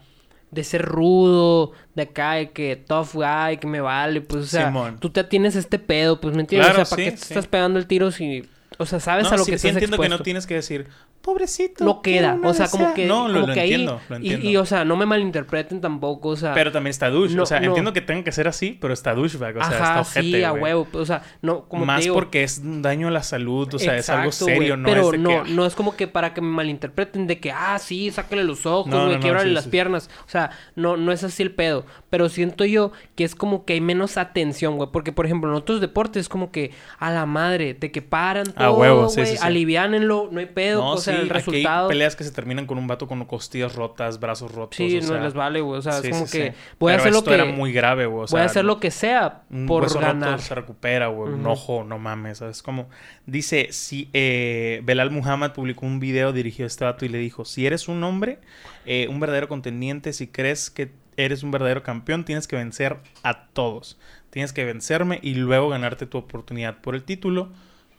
de ser rudo, de acá, de que tough guy, que me vale, pues, o sea, Simón. tú te tienes este pedo, pues, ¿me entiendes? Claro, o sea, ¿para sí, qué te sí. estás pegando el tiro si, o sea, sabes No, a lo sí, que sí estás entiendo que no expuesto? tienes que decir, pobrecito. No queda, o sea, como desea". que, No, lo, como lo que ahí- entiendo, lo y- entiendo. Y, o sea, no me malinterpreten tampoco, o sea, Pero también está douche. No, o sea, no. entiendo que tenga que ser así, pero está douchebag. O sea, ajá, está ojete, sí, a huevo, o sea, no, como te Más digo, porque es un daño a la salud, o sea, es algo Exacto, serio, no pero es de no, que... no es como que para que me malinterpreten de que, ah, sí, sácale los ojos, güey, quiebrale sí, las sí. piernas. O sea, no, no es así el pedo. Pero siento yo que es como que hay menos atención, güey. Porque, por ejemplo, en otros deportes es como que a la madre, de que paran A todo, huevo, sí, güey, sí, sí. aliviánenlo, no hay pedo, No, o sea, sí, el aquí hay resultado. peleas que se terminan con un vato con costillas rotas, brazos rotos. Sí, o no sea, les vale, güey. O sea, sí, es como sí, que sí. voy a Pero hacer lo esto que era muy grave, güey. o voy a sea, hacer lo que sea Un por hueso ganar. roto se recupera, güey. Un ojo, no mames. ¿Sabes cómo? Dice, si eh, Belal Muhammad publicó un video dirigido a este vato y le dijo: Si eres un hombre, eh, un verdadero contendiente, si crees que eres un verdadero campeón, tienes que vencer a todos. Tienes que vencerme y luego ganarte tu oportunidad por el título,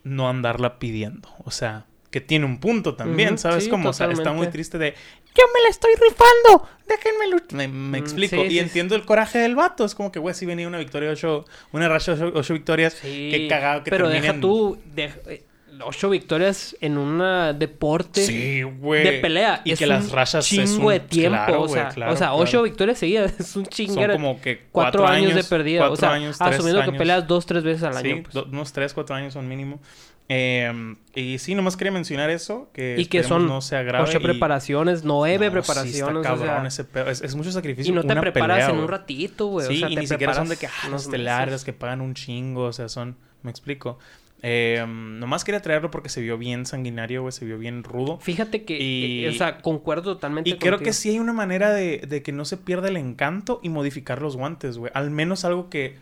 no andarla pidiendo. O sea, que tiene un punto también, ¿sabes sí, cómo? O sea, está muy triste de yo me la estoy rifando, déjenme luchar. Me, me Mm, explico. sí, y sí, entiendo el coraje del vato. Es como que, güey, si venía una victoria, ocho, una racha ocho, ocho victorias. Sí, Qué cagado que Pero terminen. deja tú de- eh, ocho victorias en un deporte Sí, de pelea. Y es que las rachas es chingo un- de tiempo. claro, o sea, güey, claro, o sea claro. ocho victorias seguidas (laughs) es un Son chinguero. como que cuatro, cuatro, años, de perdida. O sea, años, asumiendo que peleas dos, tres veces al Sí, año. pues. do- unos tres, cuatro años son mínimo. Eh, y sí, nomás quería mencionar eso. Que Y que son no sea grave. ocho y- preparaciones, nueve No, preparaciones. Sí, está o cabrón sea, ese pedo. Es, es mucho sacrificio. y no te una preparas pelea, en un ratito, güey. Sí, o sea, y te ni siquiera son de que ah, unos estelares que pagan un chingo, o sea, son, me explico. Eh, nomás quería traerlo porque se vio bien sanguinario, güey, se vio bien rudo. Fíjate que, Y- eh, o sea, concuerdo totalmente Y creo que sí hay una manera de, de que no se pierda el encanto y modificar los guantes, güey. Al menos algo que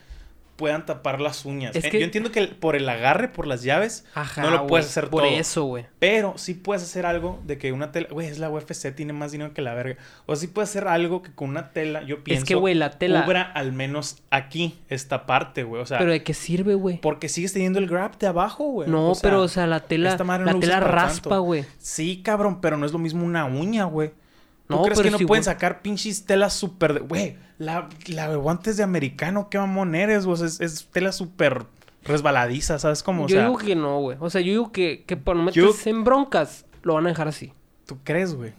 puedan tapar las uñas. Es Eh, que- Yo entiendo que por el agarre, por las llaves, Ajá, no lo puedes hacer Por todo. eso, güey. Pero sí puedes hacer algo de que una tela. Güey, es la UFC, tiene más dinero que la verga. O sí puedes hacer algo que con una tela, yo pienso. Es que, güey, la tela... Cubra al menos aquí, esta parte, güey. O sea, ¿Pero de qué sirve, güey? porque sigues teniendo el grab de abajo, güey. No, O sea, pero, o sea, la tela... esta madre no La tela raspa, güey. Sí, cabrón, pero no es lo mismo una uña, güey. ¿Tú No, crees pero que no si, pueden sacar pinches telas súper... de- Güey, la, la de guantes de americano, qué mamón eres, güey. Es, es tela súper resbaladiza, ¿sabes cómo? O yo sea, digo que no, güey. O sea, yo digo que, que por no Yo- meterse en broncas, lo van a dejar así. ¿tú crees, güey?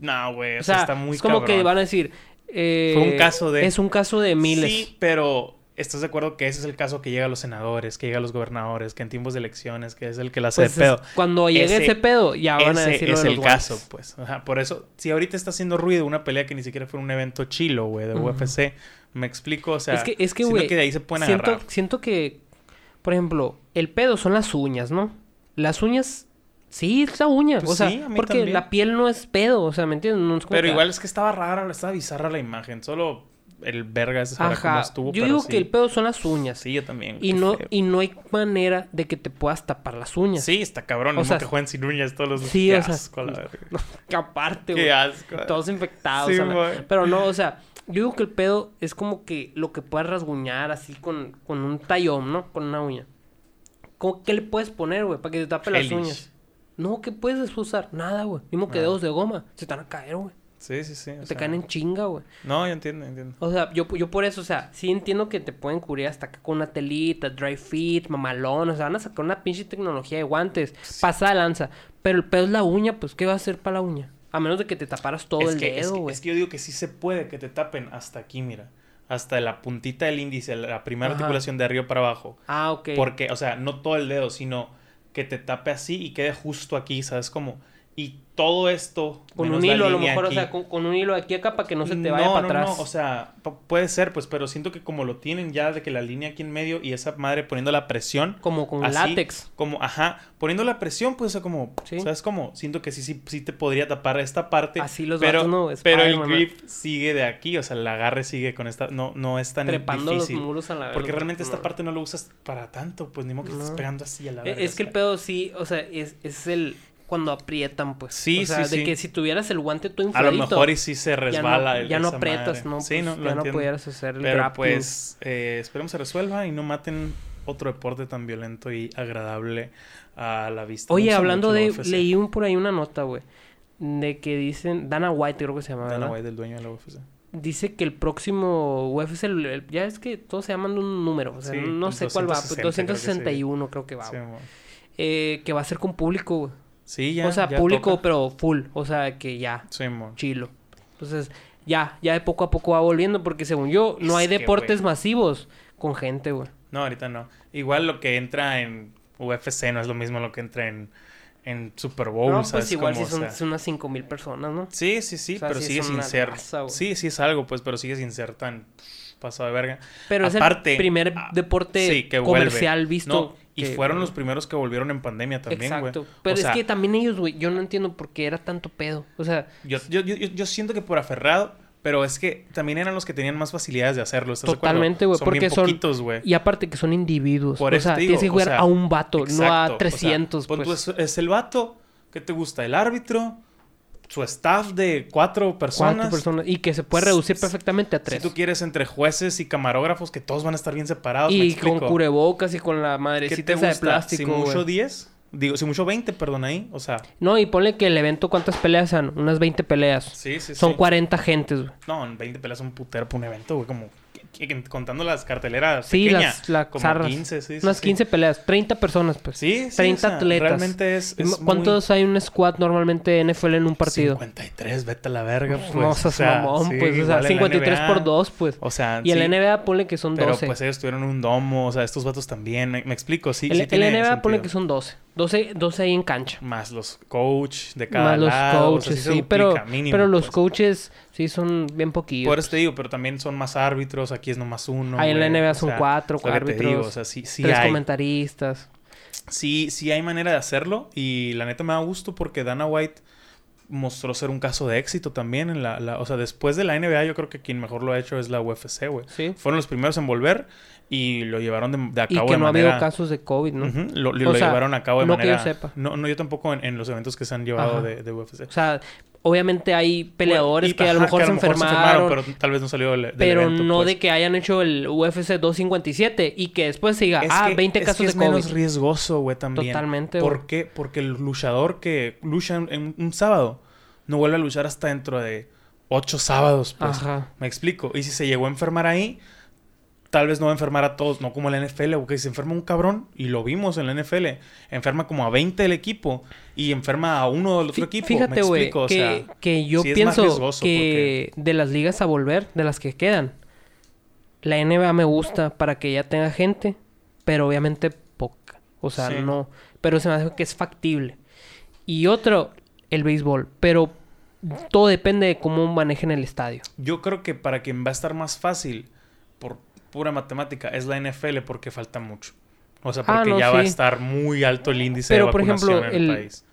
No, güey, O sea, está muy es como que van a decir... eh, Fue un caso de- Es un caso de miles. Sí, pero ¿estás de acuerdo que ese es el caso que llega a los senadores, que llega a los gobernadores, que en tiempos de elecciones, que es el que la hace Pues de pedo? es- cuando llegue Ese- ese, pedo, ya van a Ese decir lo es el caso, pues. Ajá, por eso, si ahorita está haciendo ruido una pelea que ni siquiera fue un evento chilo, güey, de. UFC, me explico, o sea, es que, es que, siento güey, que de ahí se pueden siento, agarrar. siento que, por ejemplo, el pedo son las uñas, ¿no? Las uñas, sí, es la uña. Pues o sea, sí, a mí porque también. la piel no es pedo, o sea, ¿me entiendes? No es como Pero que- igual es que estaba rara, estaba bizarra la imagen, solo el verga ese sabrá cómo estuvo, Yo pero digo sí. que el pedo son las uñas. Sí, yo también. y qué no, feo. y no hay manera de que te puedas tapar las uñas. Sí, está cabrón, O sea, que jueguen sin uñas todos los sí, Qué o sea, asco, la verga. (laughs) Que aparte, Qué güey. asco. Todos infectados. Sí, la-. Pero no, o sea, yo digo que el pedo es como que lo que puedas rasguñar así con, con un tallón, ¿no? Con una uña. ¿Cómo, ¿Qué le puedes poner, güey? Para que te tape las uñas. No, ¿qué puedes usar? Nada, güey. Mismo que dedos de goma. Se te van a caer, güey. Sí, sí, sí. o Te sea, caen en chinga, güey. No, yo entiendo, entiendo. O sea, yo, yo por eso, o sea, sí entiendo que te pueden cubrir hasta acá con una telita, dry fit, mamalón. O sea, van a sacar una pinche tecnología de guantes. Pasada de lanza. Pero el pedo es la uña, pues, ¿qué va a hacer para la uña? A menos de que te taparas todo es el que, es dedo, que- güey. es que yo digo que sí se puede que te tapen hasta aquí, mira. Hasta la puntita del índice, la primera Ajá. articulación de arriba para abajo. Ah, ok. Porque, o sea, no todo el dedo, sino que te tape así y quede justo aquí, ¿sabes cómo? Y todo esto. Con un hilo, a lo mejor, aquí. o sea, con, con un hilo aquí acá para que no se te vaya no, para no, atrás. No, o sea, pu- puede ser, pues, pero siento que como lo tienen ya de que la línea aquí en medio y esa madre poniendo la presión. como con así, látex. Como, ajá, poniendo la presión, pues, o sea, como, Sí. ¿sabes cómo? Siento que sí, sí, sí te podría tapar esta parte. Así los pero, vatos, ¿no? pero el grip sigue de aquí, o sea, el agarre sigue con esta, no, no es tan Trepando difícil. los muros a la Porque realmente esta parte no lo usas para tanto, pues ni modo que estés pegando así a la Eh, verga, Es que el pedo sí, o sea, es, es el... Cuando aprietan, pues. Sí, o sea, sí, de sí. que si tuvieras el guante todo A lo infladito... mejor y sí se ya no, resbala el- ya no aprietas, madre. ¿no? Sí, Pues, no, lo ya no pudieras hacer el Pero grappling. pues eh, esperemos se resuelva y no maten otro deporte tan violento y agradable a la vista. Oye, hablando de... Leí un, por ahí una nota, güey. De que dicen... Dana White creo que se llama, Dana ¿verdad? White, el dueño de la UFC. Dice que el próximo UFC... el- el- ya es que todos se llaman de un número. O sea, Sí, no sé cuál va. 260 Pues creo que 261 creo que va. Sí, Eh, que va a ser con público, güey. Sí, ya. o sea, ya público, toca. pero full. O sea, que ya, Sí, chilo. Entonces, ya, ya de poco a poco va volviendo, porque según yo, no Es hay deportes masivos con gente, güey. No, ahorita no. Igual lo que entra en UFC no es lo mismo lo que entra en, en Super Bowl, No, ¿sabes pues igual si O son, sea, son unas cinco mil personas, ¿no? Sí, sí, sí, O sea, pero sí sigue sin ser. raza, sí, sí es algo, pues, pero sigue sin ser tan pasado de verga. Pero Aparte, es el primer ah, deporte sí, que comercial visto. No, y fueron los primeros que volvieron en pandemia también, güey. Exacto. Pero O es sea, que también ellos, güey, yo no entiendo por qué era tanto pedo. O sea, Yo, yo, yo, yo siento que por aferrado, pero es que también eran los que tenían más facilidades de hacerlo. Totalmente, güey, porque bien son- poquitos, güey. y aparte que son individuos. Por o eso sea, te tienes que digo, jugar o sea, a un vato, no a o sea, 300, pon tú, pues. es, el vato que te gusta, el árbitro, su staff de cuatro personas. Cuatro personas. Y que se puede reducir perfectamente a Si tres. tú quieres entre jueces y camarógrafos, que todos van a estar bien separados. ¿me y con cubrebocas y con la ¿Qué madrecita esa de plástico, Si mucho güey. 10, digo, si mucho 20, perdón ahí. O sea, No, y ponle que el evento, ¿cuántas peleas son? Unas 20 peleas. sí, sí, Son sí. 40 gentes, güey. No, en 20 peleas un putero para un evento, güey. Como contando las carteleras Sí, pequeñas, las, las como zarras. 15, sí, sí, Unas sí. 15 peleas, 30 personas, pues. Sí, sí, 30 o sea, atletas. Realmente es, es ¿Cuántos hay un squad normalmente NFL en un muy... partido? 53, vete a la verga, pues. no o seas sea, mamón, pues. O sea, igual en la 53 por NBA. 2, pues. O sea, y la NBA ponle que son Pero 12. pues ellos tuvieron un domo, o sea, estos vatos también, me, explico, sí, el, el NBA sentido. que son 12. 12, 12 ahí en cancha. Más los coach de cada Más los lado, o sea, coaches, sí. Pero, mínimo, pero los pues. coaches sí son bien poquillos. Por eso te digo, pero también son más árbitros, aquí es nomás uno. Ahí en la NBA o son sea, cuatro te árbitros, digo, o sea, sí, sí tres hay. comentaristas. Sí, sí hay manera de hacerlo y la neta me da gusto porque Dana White mostró ser un caso de éxito también en la, la- o sea, después de la NBA yo creo que quien mejor lo ha hecho es la UFC, güey. Sí. Fueron los primeros en volver y lo llevaron de, de a Y cabo que de no ha manera... habido casos de COVID, ¿no? Ujú, lo, O lo sea, llevaron a cabo de no que yo manera... sepa. No, no, yo tampoco en, en los eventos que se han llevado Ajá. de, de UFC. O sea, obviamente hay peleadores Y, que a lo ajá, mejor que se enfermaron. pero tal vez no salió del, del pero evento, no pues. de que hayan hecho el UFC 257 y que después se diga, Es ah, que- 20 es casos que de es COVID. menos riesgoso, güey, también. Totalmente, güey. ¿Por qué? Porque el luchador que lucha en, en un sábado no vuelve a luchar hasta dentro de ocho sábados, pues. Ajá. Me explico. Y si se llegó a enfermar ahí, tal vez no va a enfermar a todos, no como la NFL, porque se enferma un cabrón, y lo vimos en la NFL, enferma como a 20 del equipo y enferma a uno del otro Fí- equipo. Fíjate, güey, explico, o que, sea, que yo sí pienso que de las ligas a volver, de las que quedan, la NBA me gusta para que ya tenga gente, pero obviamente poca. O sea, Sí. no. Pero se me hace que es factible. Y otro, el béisbol. Pero todo depende de cómo manejen el estadio. Yo creo que para quien va a estar más fácil, por pura matemática, es la NFL porque falta mucho. O sea, Ah, porque no, ya va a estar muy alto el índice Pero, de por vacunación ejemplo, en el, el- país.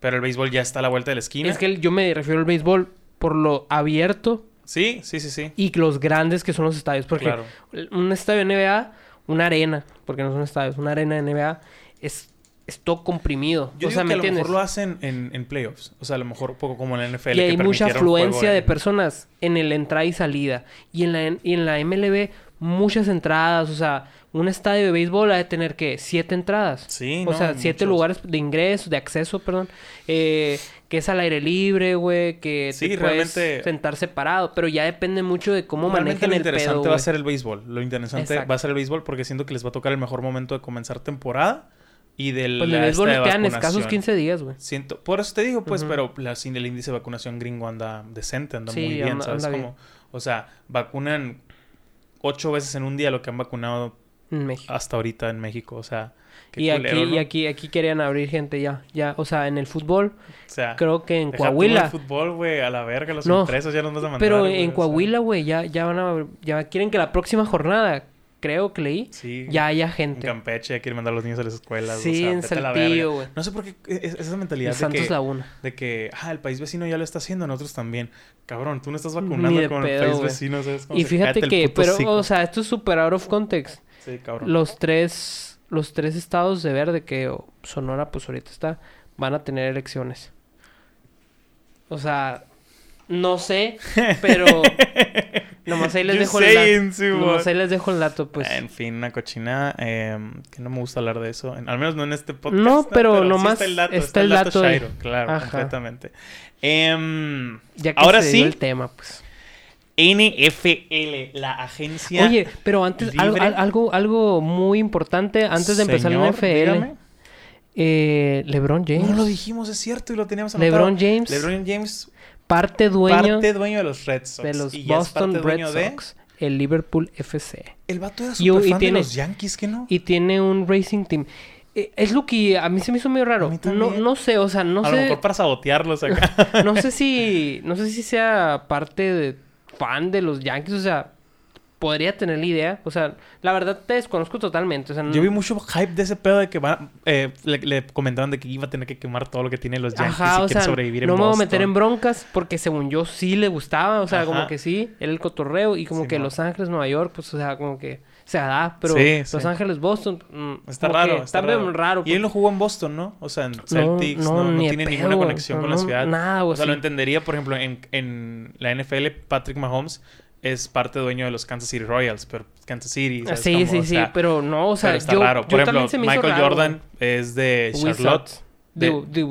Pero el béisbol ya está a la vuelta de la esquina. Es que el- yo me refiero al béisbol por lo abierto Sí, sí, sí, sí. y los grandes que son los estadios. Porque Claro. un estadio NBA, una arena, porque no son estadios, una arena de NBA es, es todo comprimido. Yo o digo sea, que ¿me a lo entiendes? mejor lo hacen en, en playoffs. O sea, a lo mejor un poco como en la NFL. Y hay que mucha afluencia de en- personas en el entrada y salida. Y en la, y en la MLB, muchas entradas. O sea, un estadio de béisbol ha de tener, ¿qué? Siete entradas. Sí, O no, sea, siete muchos. lugares de ingreso, de acceso, perdón. Eh, que es al aire libre, güey. Que Sí, te puedes realmente- sentar separado. Pero ya depende mucho de cómo Realmente manejen lo el interesante pedo, va a ser el béisbol. Lo interesante Exacto. va a ser el béisbol porque siento que les va a tocar el mejor momento de comenzar temporada y del Pues el béisbol le quedan escasos vacunación. 15 días, güey. Siento, por eso te digo, pues, pero la, sin el índice de vacunación gringo anda decente, anda Sí, muy bien, anda- ¿sabes anda cómo? O sea, vacunan ocho veces en un día lo que han vacunado México. hasta ahorita en México, o sea, qué Y culero, aquí, y aquí, aquí querían abrir gente ya. Ya, o sea, en el fútbol, O sea, creo que en Coahuila. el fútbol, güey, a la verga, los No, impresos ya nos vas a mandar, Pero en Coahuila, güey, ya, ya van a... Ya quieren que la próxima jornada, creo que leí, sí, ya haya en gente. Campeche ya quieren mandar a los niños a las escuelas, Sí, o sea, en Saltillo, güey. No sé por qué es- es- esa mentalidad En de Santos que, Laguna. de que, ah, el país vecino ya lo está haciendo, nosotros también. Cabrón, tú no estás vacunando con pedo, el país vecino, ¿sabes? Como Y fíjate que, pero, o sea, esto es super out of context. Sí, cabrón. Los tres, los tres estados de verde que oh, Sonora, pues ahorita está, van a tener elecciones. O sea, no sé, (laughs) pero nomás ahí (laughs) les dejo el dato. sí, Nomás ahí les dejo el dato, pues. En fin, una cochinada. eh, que no me gusta hablar de eso. Al menos no en este podcast. No, pero sí nomás está el dato. está el dato de- claro, Ajá. completamente. Em, ya que ahora se sí, dio el tema, pues. NFL, la agencia. Oye, pero antes, al- libre. al- algo, algo muy importante, antes de empezar la NFL, dígame. eh, LeBron James, No lo dijimos, es cierto, y lo teníamos anotado. LeBron James, LeBron James, parte dueño parte dueño de los Red Sox. de los y Boston parte Red de- Sox, el Liverpool FC. El vato era super y fan tiene- de los Yankees, ¿que no? Y tiene un racing team. Eh, es lo que a mí se me hizo medio raro. No, no sé, o sea, no a lo sé. mejor para sabotearlos acá. (laughs) No sé si. No sé si sea parte de fan de los Yankees. O sea, podría tener la idea. O sea, la verdad te desconozco totalmente. O sea, no- Yo vi mucho hype de ese pedo de que va, eh, le, le comentaban de que iba a tener que quemar todo lo que tiene los Yankees Ajá, o sea, sobrevivir en no me voy a meter en broncas porque según yo sí le gustaba, o sea, Ajá. como que sí, era el cotorreo y como Sí, que. Los Ángeles, Nueva York, pues o sea, como que se da, pero Sí, Los sí. Ángeles, Boston, mm, Está raro, está raro. raro. Y él no jugó en Boston, ¿no? O sea, en Celtics, no, no, ni de tiene pedo, ninguna conexión con la ciudad. nada, o sea, lo entendería, por ejemplo, en, en la NFL, Patrick Mahomes es parte dueño de los Kansas City Royals, pero Kansas City, ¿sabes Sí, cómo? sí, O sí, pero no, o sea, pero está yo, raro. yo Por ejemplo, también se me hizo Michael raro, Jordan es de. Charlotte. De-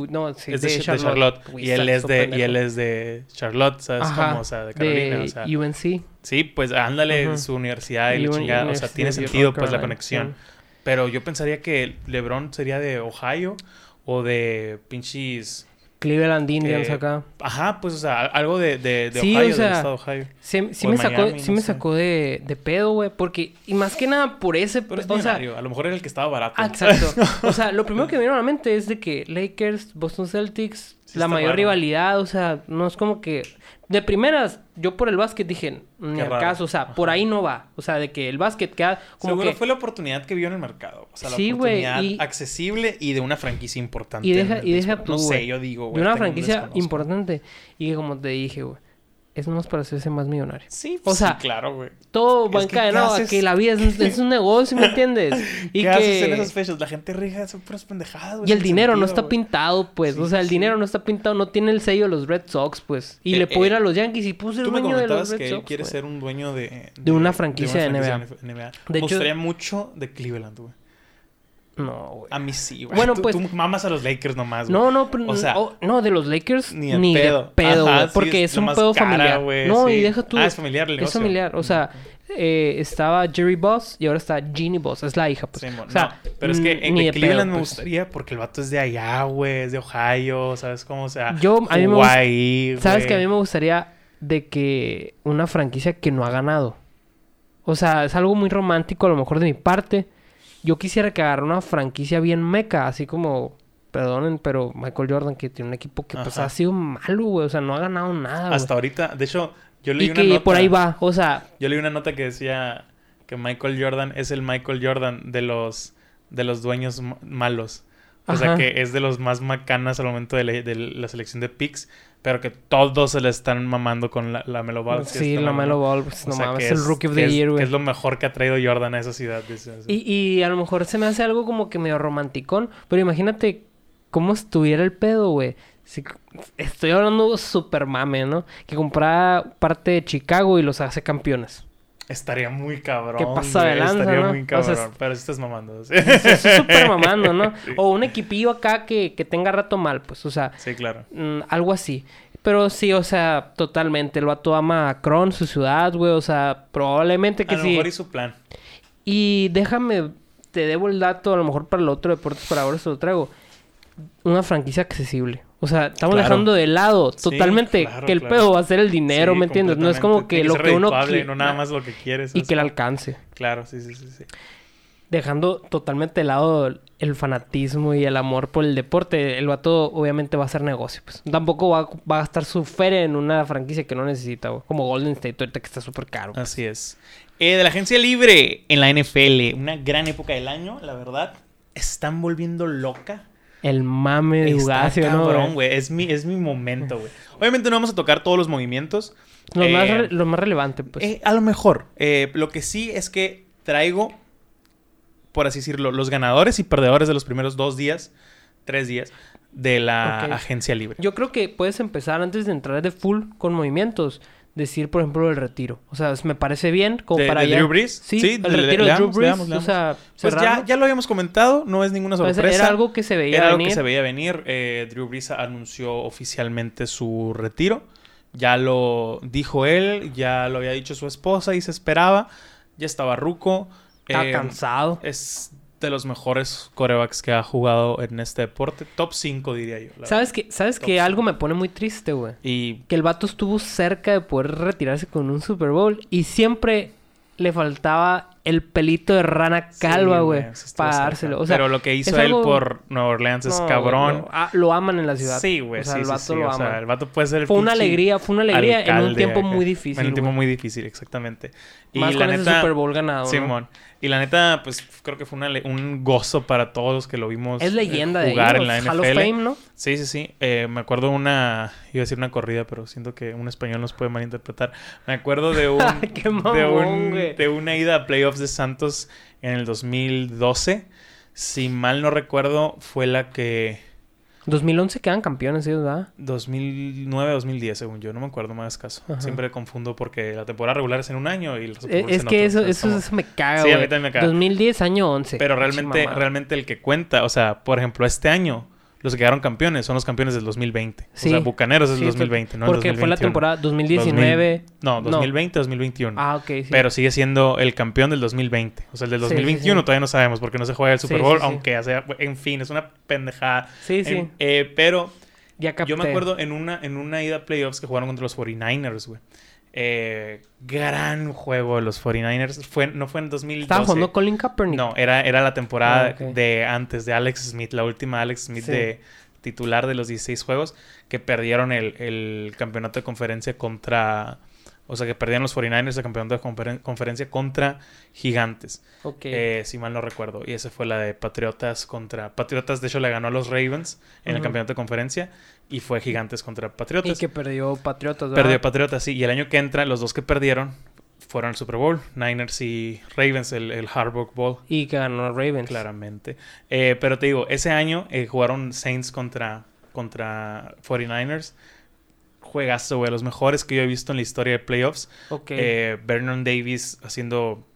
no, sí, es de, Ch- de Charlotte. Y él es de, y él es de Charlotte, ¿sabes? Ajá, Como, o sea, de Carolina. o sea, UNC. sí, pues ándale, Ujú. su universidad y la chingada. O sea, tiene sentido, pues, la conexión. Pero yo pensaría que LeBron sería de Ohio o de pinches. Cleveland Indians Eh, acá. Ajá, pues, o sea, algo de, de, de Sí, Ohio, o sea, del estado de Ohio. Sí, sí me sacó, sí no me sacó de, de pedo, güey. Porque, y más que nada por ese... Pero es o sea, a lo mejor era el que estaba barato. ah, exacto. (laughs) O sea, lo primero que me vino a la mente es de que Lakers, Boston Celtics, Sí la mayor raro. rivalidad, o sea, no es como que... De primeras, yo por el básquet dije, ni Qué al caso, o sea, por ahí no va. O sea, de que el básquet queda como Seguro que... fue la oportunidad que vio en el mercado. O sea, la Sí, oportunidad y- accesible y de una franquicia importante. Y deja, y deja tú, No sé, yo digo, De güey. una tengo- franquicia importante. Y como te dije, güey, es nomás para hacerse más millonario. Sí, O sea, sí, claro, güey. Todo va que, encadenado ¿qué a haces? que la vida es, un- (laughs) es un negocio, ¿me entiendes? (laughs) Y ¿Qué que... haces en esas fechas? La gente rija, son puras pendejadas. güey, Y el dinero no está pintado, pues. Sí, o sea, el sí. dinero no está pintado, no tiene el sello de los Red Sox, pues. Y Eh, le puedo ir eh, a los Yankees y puse el Tú me dueño de los Red que él Sox. quiere güey. ser un dueño de... De una franquicia de NBA. De me De hecho- gustaría mucho de Cleveland, güey. No, güey. A mí sí, güey. Bueno, Tú- pues- Tú mamas a los Lakers nomás, güey. No, no, pero- O sea, oh, no, de los Lakers ni ni, de de pedo. pedo, Ajá, güey. sí, porque es un pedo cara, familiar. güey, no, sí. y deja tú. Ah, es familiar el Es familiar. O sea, eh, estaba Jerry Boss y ahora está Jeannie Boss. Es la hija, pues. O sea, no, pero es que en Cleveland pedo, me pues. gustaría porque el vato es de allá, güey, es de Ohio, ¿sabes cómo? O sea, Yo- a mí me ahí, ¿Sabes que a mí me gustaría de que una franquicia que no ha ganado? O sea, es algo muy romántico a lo mejor de mi parte. Yo quisiera que agarre una franquicia bien meca, así como, perdonen, pero Michael Jordan, que tiene un equipo que pues ha sido malo, güey. O sea, no ha ganado nada, güey. Hasta ahorita, de hecho, yo leí Y una que nota. por ahí va, o sea, Yo leí una nota que decía que Michael Jordan es el Michael Jordan de los de los dueños ma- malos. O sea, que es de los más macanas al momento de la, de la selección de picks, pero que todos se le están mamando con la, la Melo Ball. sí, la. Melo Ball, pues, no sea, mames, es el Rookie of the es- Year, güey. es lo mejor que ha traído Jordan a esa ciudad. dice. Y, y a lo mejor se me hace algo como que medio romanticón, pero imagínate cómo estuviera el pedo, güey. Si- estoy hablando super mame, ¿no? Que comprara parte de Chicago y los hace campeones. Estaría muy cabrón. ¿Qué pasa de lanza, Estaría no? muy O sea, cabrón. Pero si estás mamando. Sí, es súper mamando, ¿no? (laughs) O un equipillo acá que, que tenga rato mal, pues, o sea, Sí, claro. mm, algo así. Pero sí, o sea, totalmente. El vato ama a Kron, su ciudad, güey. O sea, probablemente que A lo sí. mejor hizo plan. Y déjame, te debo el dato, a lo mejor para el otro deportes, para ahora se lo traigo. Una franquicia accesible. O sea, estamos Claro. dejando de lado Sí, totalmente claro, que el claro. pedo va a ser el dinero, Sí, ¿me entiendes? No es como que lo que uno quiere No nada más lo que quieres. y que le alcance. Claro, sí, sí, sí. sí. Dejando totalmente de lado el fanatismo y el amor por el deporte, el vato obviamente va a hacer negocio. Pues. Tampoco va, va a gastar su feria en una franquicia que no necesita, güey. Como Golden State ahorita que está súper caro. Así es. Eh, de la agencia libre en la NFL, una gran época del año, la verdad. Están volviendo loca. El mame de Está Ugacio, ¿no? cabrón, güey? Es mi, es mi momento, güey. Obviamente no vamos a tocar todos los movimientos. Lo, Eh, más re- lo más relevante, pues. eh, a lo mejor. Eh, lo que sí es que traigo, por así decirlo, los ganadores y perdedores de los primeros dos días, tres días, de la agencia libre. Yo creo que puedes empezar antes de entrar de full con movimientos. Decir, por ejemplo, el retiro. O sea, me parece bien como ¿De- para de ya- Drew Brees? Sí, Sí, el retiro de Drew Brees. leamos, leamos. O sea, Pues ya, ya lo habíamos comentado, no es ninguna Pues sorpresa. Era algo que se veía Era algo venir. que se veía venir. Eh, Drew Brees anunció oficialmente su retiro. Ya lo dijo él, ya lo había dicho su esposa y se esperaba. Ya estaba ruco. Estaba Eh, cansado. Es de los mejores corebacks que ha jugado en este deporte. Top 5, diría yo. ¿Sabes que ¿Sabes Top que cinco. algo me pone muy triste, güey? Y Que el vato estuvo cerca de poder retirarse con un Super Bowl y siempre le faltaba el pelito de rana calva, güey, sí para dárselo. O sea, Pero lo que hizo él algo- por Nueva Orleans es no, cabrón. Lo, ah, lo aman en la ciudad. Sí, güey. O sea, sí, el vato sí. lo O sea, el vato puede ser el Fue una alegría, fue una alegría en un tiempo acá. muy difícil. En un tiempo muy difícil, exactamente. Y Más la con ese neta, Super Bowl ganado, ¿no? Simón. Y la neta, pues creo que fue una un gozo para todos los que lo vimos Es eh, leyenda de jugar ellos. en la Hall of NFL. Fame, ¿no? Sí, sí, sí. Eh, me acuerdo una, iba a decir una corrida, pero siento que un español nos puede malinterpretar. Me acuerdo de (laughs) un, Qué mamón, de, un de una ida a playoffs de Santos en el 2012. Si mal no recuerdo, fue la que 2011 quedan campeones ellos, ¿verdad? 2009, 2010, según yo, no me acuerdo más caso. Ajá. Siempre confundo porque la temporada regular es en un año y los Es en que otro, eso, es eso, como- eso me caga, Sí, a güey. mí también me caga. 2010, año 11. Pero realmente, realmente el que cuenta, o sea, por ejemplo, este año, los que quedaron campeones son los campeones del 2020. Sí. O sea, Bucaneros es Sí, el estoy- 2020, no el Porque fue la 2021. temporada 2019. No, 2020, 2021. Ah, ok, sí. Pero sigue siendo el campeón del 2020. O sea, el del Sí, sí, 2021 sí. todavía no sabemos porque no se juega el Super Bowl, aunque sea, en fin, es una pendejada. Sí, sí. Eh, pero ya yo me acuerdo en una, en una ida a playoffs que jugaron contra los 49ers, güey. Eh, gran juego de los 49ers. Fue, no fue en 2012. Estaba jugando Colin Kaepernick. No, era, era la temporada Ah, de antes de Alex Smith, la última Alex Smith Sí. de titular de los 16 juegos, que perdieron el, el campeonato de conferencia contra... O sea, que perdieron los 49ers el campeonato de conferen- conferencia contra Gigantes, Ok. eh, si mal no recuerdo. Y esa fue la de Patriotas contra... Patriotas, de hecho, le ganó a los Ravens en el campeonato de conferencia y fue Gigantes contra y Patriotas. que perdió Patriotas, ¿verdad? Perdió Patriotas, sí. Y el año que entra, los dos que perdieron fueron al Super Bowl, Niners y Ravens, el, el Harbaugh Bowl. Y que ganó Ravens. Claramente. Eh, pero te digo, ese año eh, jugaron Saints contra, contra 49ers. Juegazo, güey. Los mejores que yo he visto en la historia de playoffs. Ok. Eh, Vernon Davis haciendo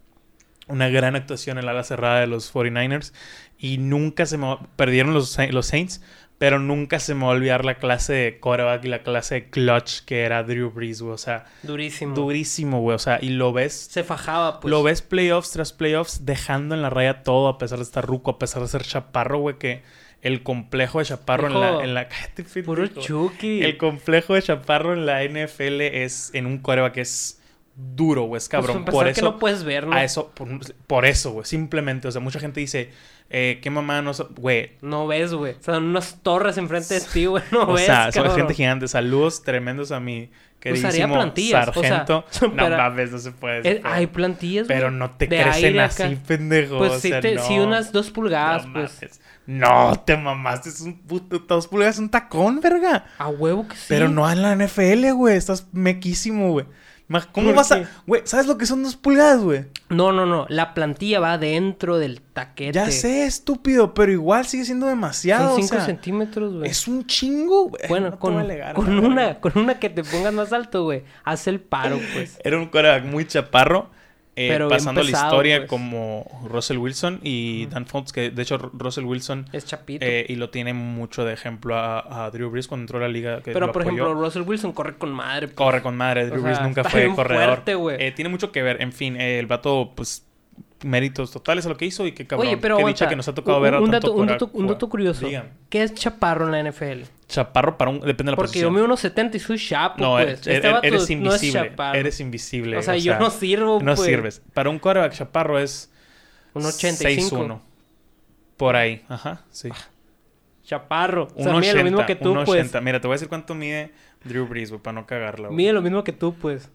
una gran actuación en la ala cerrada de los 49ers. Y nunca se me... Perdieron los, los Saints, pero nunca se me va a olvidar la clase de quarterback y la clase de clutch que era Drew Brees, güey. O sea, Durísimo. durísimo, güey. O sea, y lo ves Se fajaba, pues. lo ves playoffs tras playoffs dejando en la raya todo a pesar de estar ruco, a pesar de ser chaparro, güey, que el complejo de chaparro en Hijo, la... En la (laughs) Puro. Chucky. El complejo de chaparro en la NFL es en un coreback que es duro, güey, es Pues, cabrón. para por eso... que no puedes ver, ¿no? A eso, por, por eso, güey, simplemente. O sea, mucha gente dice, eh, ¿qué mamá no... so-?" Güey, No ves, güey. O sea, unas torres enfrente de ti, güey. No o ves, sea, son gente gigante. Saludos tremendos a mi queridísimo plantillas, o sea, sargento. (laughs) no para- mames, no se puede. puede. hay plantillas. Pero no te de crecen así, pendejo. Pues o sí, te- no. sí, unas dos pulgadas, No pues. mames. No, te mamaste. Es un puto. Dos pulgadas es un tacón, verga. A huevo que sí. Pero no en la NFL, güey. Estás mequísimo, güey. ¿Cómo ¿Por vas qué? a.? Güey, ¿sabes lo que son dos pulgadas, güey? No, no, no. La plantilla va dentro del taquete. Ya sé, estúpido, pero igual sigue siendo demasiado. Son o 5 sea, centímetros, güey. Es un chingo, güey. Bueno, No con, alegar, con una, con una que te pongas más alto, güey. Haz el paro, pues. Era un quarterback muy chaparro. Eh, Pero pasando pesado, la historia pues. como Russell Wilson y Dan Fouts, que de hecho Russell Wilson Es chapito. Eh, y lo tiene mucho de ejemplo a, a Drew Brees cuando entró a la liga. Que Pero, lo por apoyó. ejemplo, Russell Wilson corre con madre. pues. corre con madre. Drew O Brees nunca fue corredor. fuerte. Eh, tiene mucho que ver. En fin, el vato, pues, méritos totales a lo que hizo y qué cabrón. Oye, pero qué aguanta. dicha que nos ha tocado un, ver a un dato, un, dato, un jugar. dato curioso. Digan. ¿Qué es chaparro en la NFL? Chaparro para un... Depende de la Porque yo posición. mido unos 70 y soy chapo, no, pues. eres, Este eres- vato eres no es invisible. chaparro. eres invisible. O sea, yo no sirvo, No pues. sirves. Para un quarterback chaparro es... Un 85. 6'1". Por ahí. Ajá, sí. Chaparro. O sea, mide lo mismo que tú, un pues. 80. Mira, te voy a decir cuánto mide Drew Brees, güey, para no cagarla, güey. Mide lo mismo que tú, pues.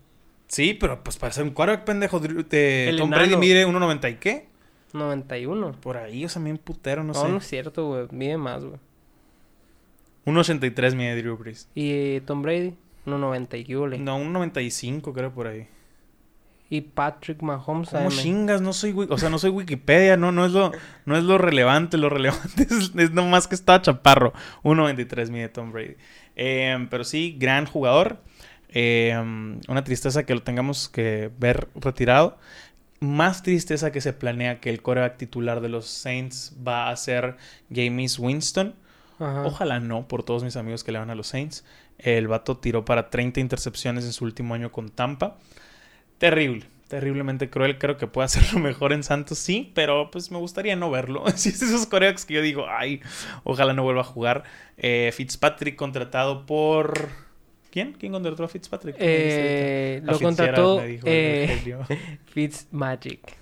Sí, pero pues para ser un quarterback pendejo, El Tom Brady mide 1.90 y qué? 91. Por ahí, o sea, bien putero, no, No, sé. no es cierto, güey. Mide más, güey. 1.83 mide Drew Brees. Y eh, Tom Brady, 1.90 y qué. No, 1.95 creo por ahí. Y Patrick Mahomes, ¿Cómo AM. chingas? No soy, o sea, no soy Wikipedia, no, no es lo, no es lo relevante, lo relevante (laughs) es, es nomás que estaba chaparro. 1.93 mide Tom Brady. Eh, pero sí, gran jugador. Eh, una tristeza que lo tengamos que ver retirado. Más tristeza que se planea que el coreback titular de los Saints va a ser James Winston. Ajá. Ojalá no, por todos mis amigos que le van a los Saints. El vato tiró para 30 intercepciones en su último año con Tampa. Terrible, terriblemente cruel. Creo que puede hacerlo (laughs) mejor en Santos, sí, pero pues me gustaría no verlo. (laughs) Si es esos corebacks que yo digo, ay, ojalá no vuelva a jugar. Eh, Fitzpatrick contratado por. ¿Quién? ¿Quién contrató a Fitzpatrick? ¿Qué me dijiste Eh? A lo contrató eh. Fitzmagic.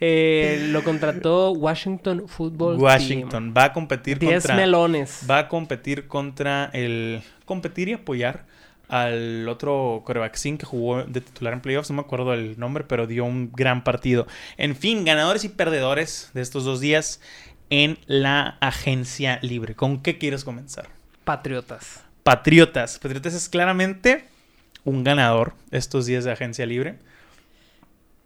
Eh, lo contrató Washington Football Washington va a competir. 10 contra. melones. Va a competir contra el. Competir y apoyar al otro coreback que jugó de titular en playoffs. No me acuerdo el nombre, pero dio un gran partido. En fin, ganadores y perdedores de estos dos días en la agencia libre. ¿Con qué quieres comenzar? Patriotas. Patriotas. Patriotas es claramente un ganador estos días de agencia libre.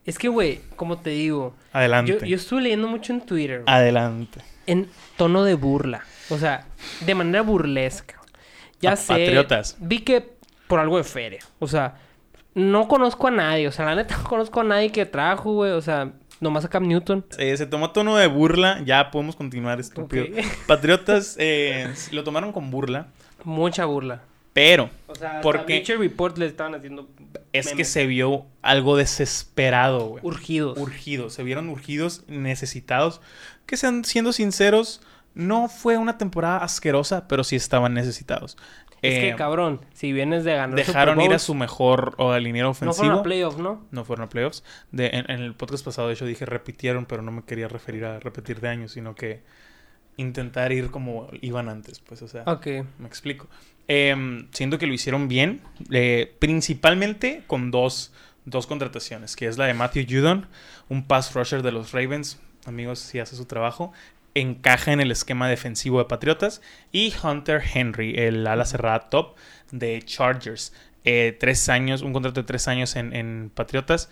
Es que, güey, como te digo, Adelante. yo, yo estuve leyendo mucho en Twitter. Adelante. en tono de burla. O sea, de manera burlesca. Ya A sé. Patriotas. Vi que por algo de feria. O sea, no conozco a nadie. O sea, la neta (laughs) no conozco a nadie que trajo, güey. O sea, Nomás a Cam Newton. Eh, se tomó tono de burla. Ya podemos continuar, estúpido. (laughs) Patriotas eh, lo tomaron con burla. Mucha burla. Pero O sea, Porque- Report le estaban haciendo es que se vio algo desesperado, güey. urgidos. urgidos, se vieron urgidos, necesitados. Que sean, siendo sinceros, no fue una temporada asquerosa, pero sí estaban necesitados. es Eh, que cabrón, si vienes de ganar dejaron Super ir a su mejor o al liniero No ofensivo. fueron a playoffs, ¿no? No fueron a playoffs. De, en, en el podcast pasado, de hecho, dije repitieron, pero no me quería referir a repetir de años, sino que intentar ir como iban antes, pues, o sea, me explico. Em, siento que lo hicieron bien, eh, principalmente con dos, dos contrataciones, que es la de Matthew Judon, un pass rusher de los Ravens, amigos, si hace su trabajo, encaja en el esquema defensivo de Patriotas, y Hunter Henry, el ala cerrada top de Chargers. Eh, tres años, un contrato de tres años en, en Patriotas.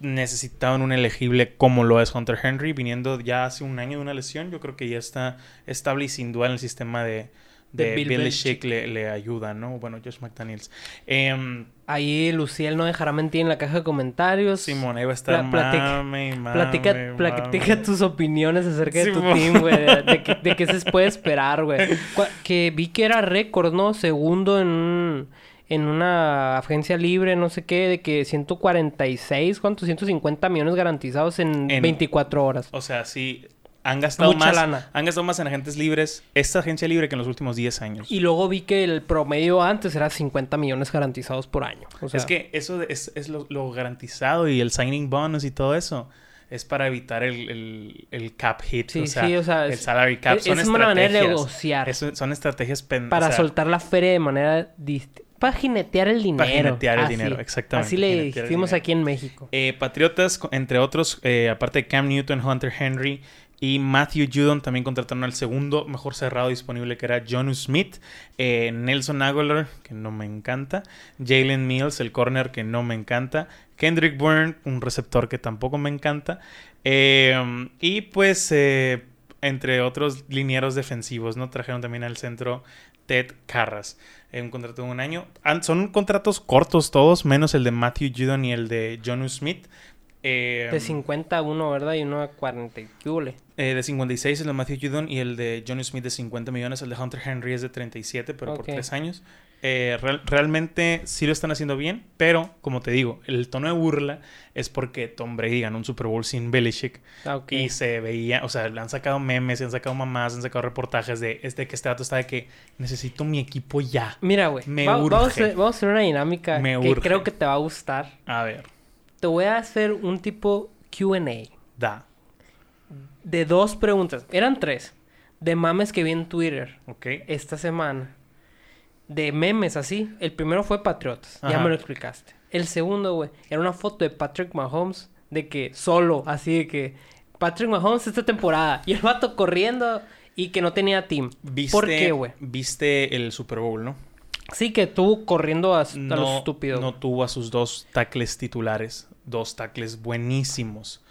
Necesitaban un elegible como lo es Hunter Henry, viniendo ya hace un año de una lesión. Yo creo que ya está estable y sin duda en el sistema de, de, De Bill Belichick le, le ayuda, ¿no? Bueno, Josh McDaniels. Em, Ahí Luciel no dejará mentir en la caja de comentarios. Simón, ahí va a estar Pla- platica- mame, y mame, Platica, mame. platica tus opiniones acerca de tu team, güey. De, de de qué se puede esperar, güey. (laughs) Que vi que era récord, ¿no? Segundo en un- en una agencia libre, no sé qué, de que 146, ¿cuántos? 150 millones garantizados en, En- 24 horas. O sea, sí, han gastado Mucha más. lana. Han gastado más en agentes libres, esta agencia libre que en los últimos 10 años. Y luego vi que el promedio antes era 50 millones garantizados por año. O sea, es que eso es, es lo, lo garantizado y el signing bonus y todo eso. Es para evitar el, el, el cap hit. Sí, o sea, sí, o sea, el es- salary cap. es- son es una manera de negociar. Son estrategias pen- para o sea, soltar la feria de manera distinta. Para jinetear el dinero. jinetear el Así. dinero, exactamente, Así le hicimos aquí en México. Eh, Patriotas, entre otros, eh, aparte de Cam Newton, Hunter Henry y Matthew Judon, también contrataron al segundo mejor cerrado disponible, que era John Smith, eh, Nelson Aguilar, que no me encanta, Jalen Mills, el corner, que no me encanta, Kendrick Bourne, un receptor que tampoco me encanta, eh, y pues, entre otros linieros defensivos, ¿no? Trajeron también al centro Ted Carras. Un contrato de un año. Son contratos cortos todos, menos el de Matthew Judon y el de John Smith. Eh, De 50 a 1, ¿verdad? Y uno a 40. y ¿Qué hule? eh, de 56 el de Matthew Judon y el de John Smith de 50 millones. El de Hunter Henry es de 37, pero por Ok. 3 años. Eh, real- realmente sí lo están haciendo bien, pero como te digo, el tono de burla es porque Tom Brady ganó un Super Bowl sin Belichick. Ah. Y se veía, o sea, le han sacado memes, se han sacado mamás, han sacado reportajes de este que este dato está de que necesito mi equipo ya. Mira, güey. Me va- urge. vamos, a hacer, vamos a hacer una dinámica Me que urge. creo que te va a gustar. A ver, Te voy a hacer un tipo QA da. de dos preguntas. Eran tres. De mames que vi en Twitter ¿Ok? esta semana. De memes así. El primero fue Patriotas. Ya me lo explicaste. El segundo, güey, era una foto de Patrick Mahomes. De que solo, así de que Patrick Mahomes esta temporada. Y el vato corriendo y que no tenía team. ¿Viste, ¿Por qué, güey? Viste el Super Bowl, ¿no? Sí, que estuvo corriendo a, a lo No, estúpido. no tuvo a sus dos tackles titulares. Dos tackles buenísimos.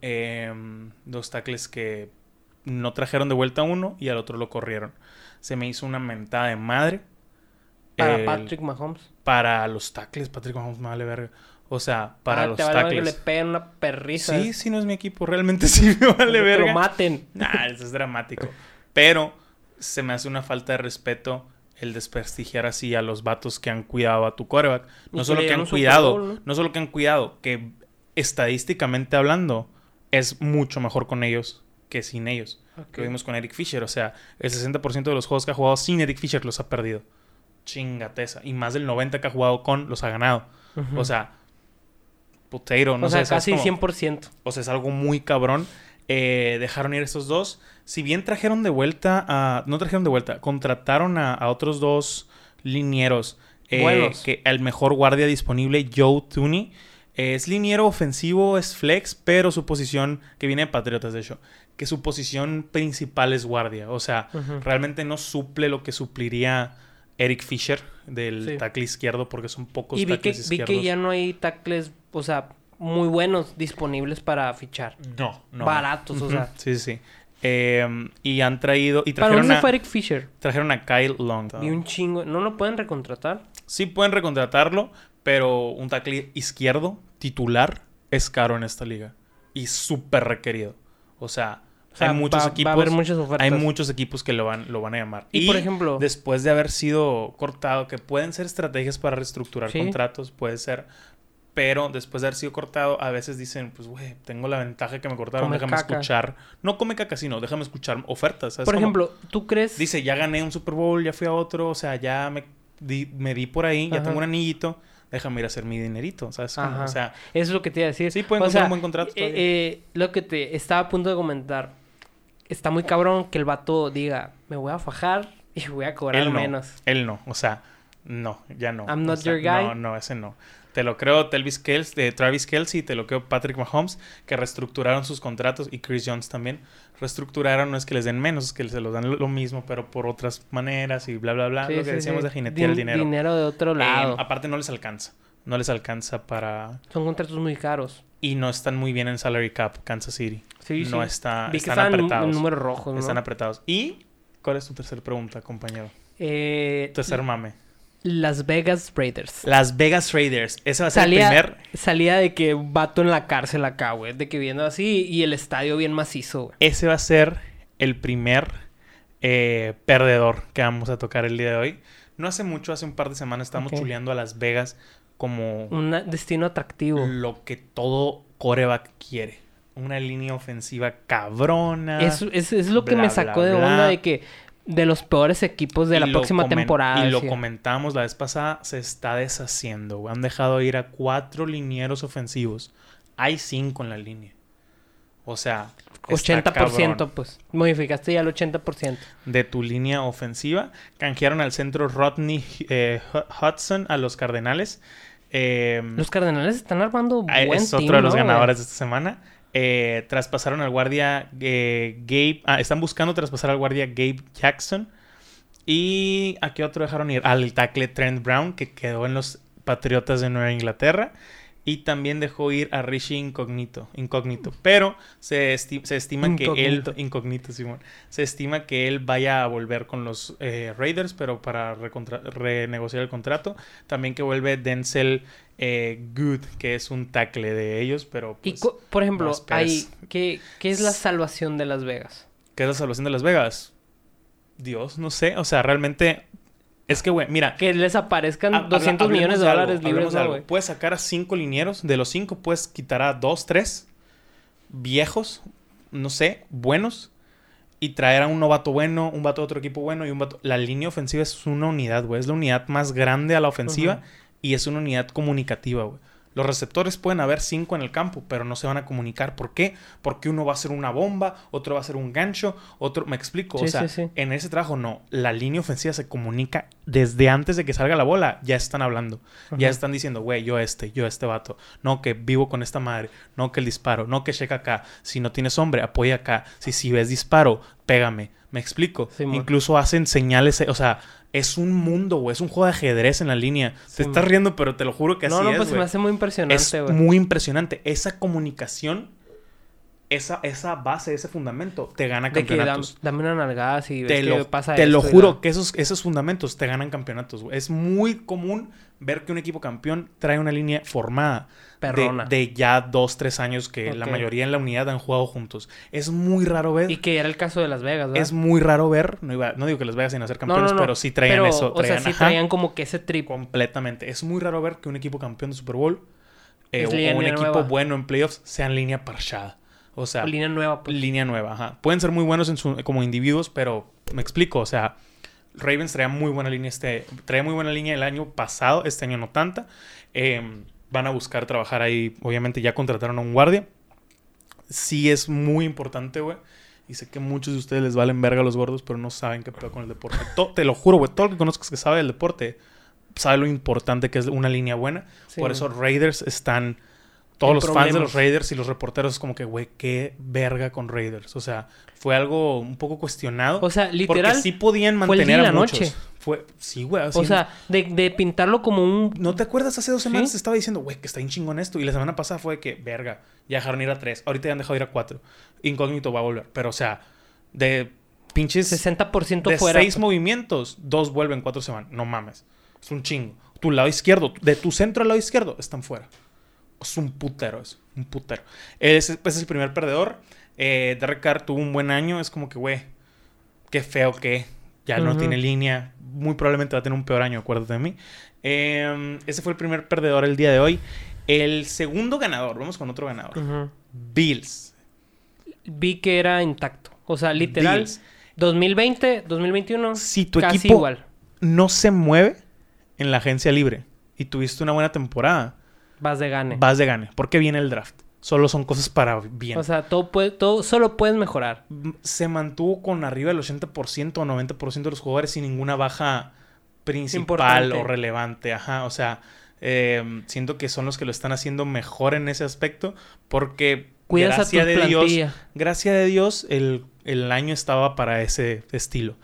Em, dos tackles que no trajeron de vuelta a uno y al otro lo corrieron. Se me hizo una mentada de madre. Para El- Patrick Mahomes. Para los tackles, Patrick Mahomes me vale verga. O sea, para Ah, los te vale verga que tackles. le peguen una perrisa. Sí, sí, no es mi equipo. Realmente (laughs) sí me vale que verga. lo maten. Nah, eso es dramático. Pero se me hace una falta de respeto el desprestigiar así a los vatos que han cuidado a tu coreback. No Y solo que que han cuidado, ¿no? ¿no? solo que han cuidado, que estadísticamente hablando es mucho mejor con ellos que sin ellos. Ok. Lo vimos con Eric Fisher, o sea, el 60% de los juegos que ha jugado sin Eric Fisher los ha perdido. Chingateza. Y más del 90% que ha jugado con los ha ganado. O sea, potato, no o sea, sé, ¿sabes casi cómo? 100%. O sea, es algo muy cabrón. Eh, dejaron ir estos dos. Si bien trajeron de vuelta a. No trajeron de vuelta, contrataron a, a otros dos linieros. eh, Buenos. que el mejor guardia disponible, Joe Tooney. eh, es liniero ofensivo, es flex, pero su posición, que viene de Patriotas de hecho, que su posición principal es guardia. O sea, realmente no suple lo que supliría Eric Fisher del Sí. tackle izquierdo, porque son pocos Y vi que, tackles vi izquierdos. que ya no hay tackles, o sea, muy buenos disponibles para fichar. No, no. Baratos, o sea. Sí, sí, sí. Eh, y han traído. Y ¿Para dónde a, fue Eric Fisher? trajeron a Kyle Long. Vi un chingo. ¿No lo pueden recontratar? Sí pueden recontratarlo, pero un tackle izquierdo titular es caro en esta liga. y súper requerido. O sea, O sea, hay muchos va- equipos. Va a haber muchas ofertas. Hay muchos equipos que lo van, lo van a llamar. Y, por ejemplo- después de haber sido cortado, que pueden ser estrategias para reestructurar Sí. contratos, puede ser. Pero después de haber sido cortado, a veces dicen, pues, güey, tengo la ventaja que me cortaron, Come déjame caca. escuchar. No come caca, sino déjame escuchar ofertas. ¿sabes Por cómo? ejemplo, ¿tú crees? Dice, ya gané un Super Bowl, ya fui a otro, o sea, ya me di, me di por ahí, ya Ajá. tengo un anillito, déjame ir a hacer mi dinerito, ¿sabes? cómo? O sea, Eso es lo que te iba a decir. Sí, pueden encontrar sea, un buen contrato eh, eh, lo que te estaba a punto de comentar. Está muy cabrón que el vato diga, me voy a fajar y voy a cobrar él no, menos. él no, o sea, no, ya no. I'm O not sea, your guy. No, no, ese no. Te lo creo Telvis Kels, de Travis Kelsey, te lo creo Patrick Mahomes, que reestructuraron sus contratos y Chris Jones también. Reestructuraron, no es que les den menos, es que se los dan lo, mismo, pero por otras maneras y bla, bla, bla. Sí, lo que sí, decíamos sí. de jinetear el Din- dinero. Dinero de otro Eh, lado. aparte no les alcanza. No les alcanza para... Son contratos muy caros. Y no están muy bien en salary cap, Kansas City. Sí, no sí. está, están apretados. Están apretados. ¿Y cuál es tu tercera pregunta, compañero? Eh, Tercer mame. Las Vegas Raiders. Las Vegas Raiders. Ese va a ser Salía, el primer... salía de que vato en la cárcel acá, güey. De que viendo así y el estadio bien macizo, güey. Ese va a ser el primer eh, perdedor que vamos a tocar el día de hoy. No hace mucho, hace un par de semanas, estamos chuleando a Las Vegas como Un destino atractivo. lo que todo coreback quiere. Una línea ofensiva cabrona. Eso, eso es lo que me bla, sacó de onda de que de los peores equipos de Y la próxima temporada. Y lo comentamos la vez pasada, se está deshaciendo. güey. Han dejado ir a cuatro linieros ofensivos. Hay cinco en la línea. O sea, está 80%, cabrón. pues. Modificaste ya el 80%. de tu línea ofensiva. Canjearon al centro Rodney eh, Hu- Hudson a los Cardenales. Eh, Los Cardenales están armando ah, buen es team, otro de los ganadores de esta semana. Eh, traspasaron al guardia eh, Gabe. Ah, están buscando traspasar al guardia Gabe Jackson. Y a qué otro dejaron ir? Al tackle Trent Brown, que quedó en los Patriotas de Nueva Inglaterra. Y también dejó ir a Rishi Incognito. Incógnito. Pero se, esti- se estima que él. Incógnito. Incógnito, Simón. Se estima que él vaya a volver con los eh, Raiders, pero para renegociar el contrato. También que vuelve Denzel eh, Good, que es un tackle de ellos, pero. Y, Pues, por ejemplo, hay, ¿qué, ¿qué es la salvación de Las Vegas? ¿Qué es la salvación de Las Vegas? Dios, no sé. O sea, realmente. Es que, güey, mira. Que les aparezcan habla- 200 hablemos millones de algo, dólares libres, hablemos de ¿no, algo. güey? Puedes sacar a cinco linieros. De los cinco puedes quitar a dos, tres viejos, no sé, buenos. Y traer a un novato bueno, un vato de otro equipo bueno y un vato... La línea ofensiva es una unidad, güey. Es la unidad más grande a la ofensiva y es una unidad comunicativa, güey. Los receptores pueden haber cinco en el campo, pero no se van a comunicar. ¿Por qué? Porque uno va a ser una bomba, otro va a ser un gancho, otro... Me explico. Sí, o sea, sí, sí. en ese trabajo no. La línea ofensiva se comunica desde antes de que salga la bola. Ya están hablando. Ya están diciendo, güey, yo este, yo este vato. No, que vivo con esta madre. No, que el disparo. No, que checa acá. Si no tienes hombre, apoya acá. Si, si ves disparo, pégame. ¿Me explico? Incluso hacen señales. O sea, es un mundo, güey. Es un juego de ajedrez en la línea. Te Simón. estás riendo, pero te lo juro que No, así no, es, pues se me hace muy Es impresionante, güey. muy impresionante. Esa comunicación, esa, esa base, ese fundamento, te gana De que dam- campeonatos dame una nalgada si ves te que lo, pasa te lo esto juro que esos, esos fundamentos te ganan campeonatos. güey. Es muy común ver que un equipo campeón trae una línea formada. De- Perrona. De, ya dos, tres años que la mayoría en la unidad han jugado juntos. Es muy raro ver. Y que era el caso de Las Vegas, ¿verdad? Es muy raro ver. No, iba- no digo que les vayas sin hacer campeones, no, no. pero sí traían Pero, eso. O sea, traían, sí traían como que ese trip. completamente. Es muy raro ver que un equipo campeón de Super Bowl eh, o, o un equipo nueva. bueno en playoffs sea en línea parchada. O sea, línea nueva, pues. línea nueva, ajá. Pueden ser muy buenos en su- como individuos, pero me explico, o sea, Ravens traía muy buena línea este, traía muy buena línea el año pasado, este año no tanta. Eh, van a buscar trabajar ahí, obviamente ya contrataron a un guardia. Sí es muy importante, güey. Y sé que muchos de ustedes les valen verga a los gordos, pero no saben qué pedo con el deporte. To- te lo juro, güey, todo el que conozcas que sabe del deporte sabe lo importante que es una línea buena. Sí. Por eso Raiders están todos los fans de los Raiders y los reporteros es como que, güey, qué verga con Raiders. O sea, fue algo un poco cuestionado. O sea, literal. porque sí podían fue el mantener día a la muchos. noche. Fue, sí, güey. O sea, de, de pintarlo como un. ¿No te acuerdas? Hace dos semanas Sí. estaba diciendo, güey, que está bien chingón esto. Y la semana pasada fue de que, verga, ya dejaron ir a tres. Ahorita ya han dejado ir a cuatro. Incógnito va a volver. Pero, o sea, de pinches... 60% de fuera. seis movimientos, dos vuelven, cuatro se van. No mames. Es un chingo. Tu lado izquierdo, de tu centro al lado izquierdo, están fuera. Es un putero eso, un putero. Ese, ese es el primer perdedor. Eh, Derek Carr tuvo un buen año. Es como que, güey, qué feo que ya no tiene línea. Muy probablemente va a tener un peor año, acuérdate de mí. Eh, ese fue el primer perdedor el día de hoy. El segundo ganador, vamos con otro ganador. Bills. Vi que era intacto. O sea, literal, Bills. 2020, 2021, Si tu casi equipo igual. no se mueve en la agencia libre y tuviste una buena temporada, Vas de gane. vas de gane. Porque viene el draft. Solo son cosas para bien. O sea, todo puede, todo, solo puedes mejorar. se mantuvo con arriba del 80% o 90% de los jugadores sin ninguna baja principal Importante. o relevante. Ajá, o sea, eh, siento que son los que lo están haciendo mejor en ese aspecto porque Cuidas a tu gracias de Dios, plantilla. gracias de Dios el, el año estaba para ese estilo.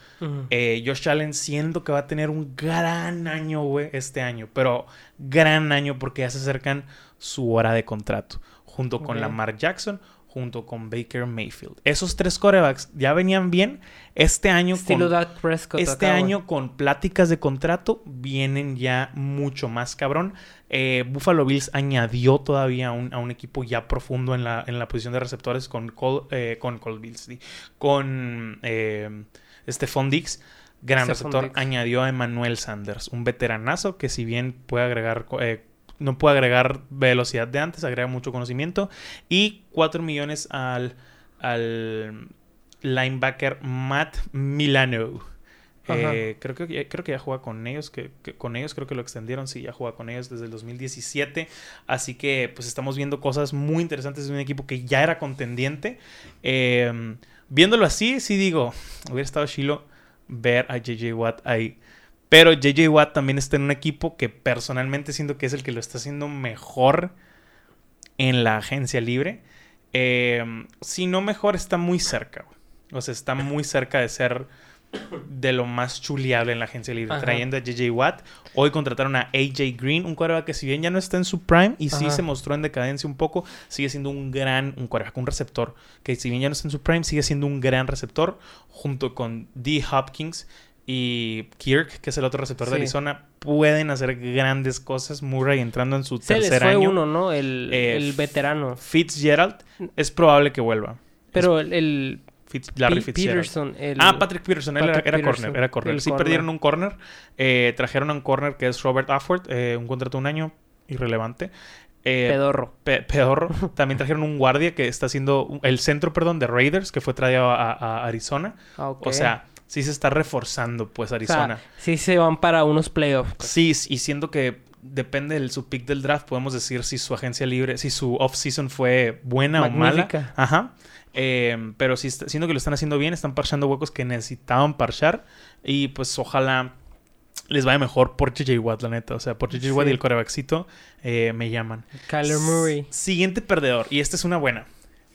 Eh, Josh Allen siento que va a tener un gran año, güey, este año. Pero gran año porque ya se acercan su hora de contrato. Junto con. Lamar Jackson, junto con Baker Mayfield. Esos tres corebacks ya venían bien. Este año Estilo con... Prescott. Este año con pláticas de contrato vienen ya mucho más cabrón. Eh, Buffalo Bills añadió todavía a un, a un equipo ya profundo en la, en la posición de receptores con Cole, eh, con Cole Bills, con eh, Stephon Diggs. Gran Stephon receptor añadió a Emmanuel Sanders, un veteranazo que si bien puede agregar eh, no puede agregar velocidad de antes, agrega mucho conocimiento y 4 millones al, al linebacker Matt Milano. Eh, creo, que, ya- creo que ya juega con ellos, que, que con ellos creo que lo extendieron, sí, ya juega con ellos desde el 2017. Así que pues estamos viendo cosas muy interesantes de un equipo que ya era contendiente. Eh, viéndolo así, sí digo, hubiera estado chilo ver a JJ Watt ahí. Pero JJ Watt también está en un equipo que personalmente siento que es el que lo está haciendo mejor en la agencia libre. Eh, si no mejor, está muy cerca. O sea, está muy cerca de ser de lo más chuleable en la agencia libre. Ajá. Trayendo a JJ Watt. Hoy contrataron a AJ Green, un quarterback que si bien ya no está en su prime y sí se mostró en decadencia un poco, sigue siendo un gran, un quarterback, un receptor, que si bien ya no está en su prime, sigue siendo un gran receptor, junto con D. Hopkins y Kirk, que es el otro receptor de. Arizona, pueden hacer grandes cosas. Murray entrando en su Se les tercer fue año. uno, ¿no? El, Eh, el veterano. Fitzgerald es probable que vuelva. Pero el, el Fitz- Larry Fitzgerald. Peterson. El, Ah, Patrick Peterson, él era- era, Peterson, corner, era corner. Sí corner. perdieron un corner, eh, trajeron a un corner que es Robert Afford, eh, un contrato de un año, irrelevante. Eh, pedorro. pe- pedorro. (laughs) También trajeron un guardia que está haciendo el centro, perdón, de Raiders, que fue traído a, a Arizona. Ah, ok. O sea, sí se está reforzando, pues, O sea, Arizona. sí se van para unos playoffs. pues. Sí, y siendo que depende de su pick del draft, podemos decir si su agencia libre, si su off-season fue buena o mala. Ajá. Eh, pero sí, siendo que lo están haciendo bien, están parchando huecos que necesitaban parchar. Y pues ojalá les vaya mejor por JJ Watt, la neta. O sea, por JJ Watt y el corebackcito eh, me llaman. Kyler Murray. S- Siguiente perdedor. Y esta es una buena.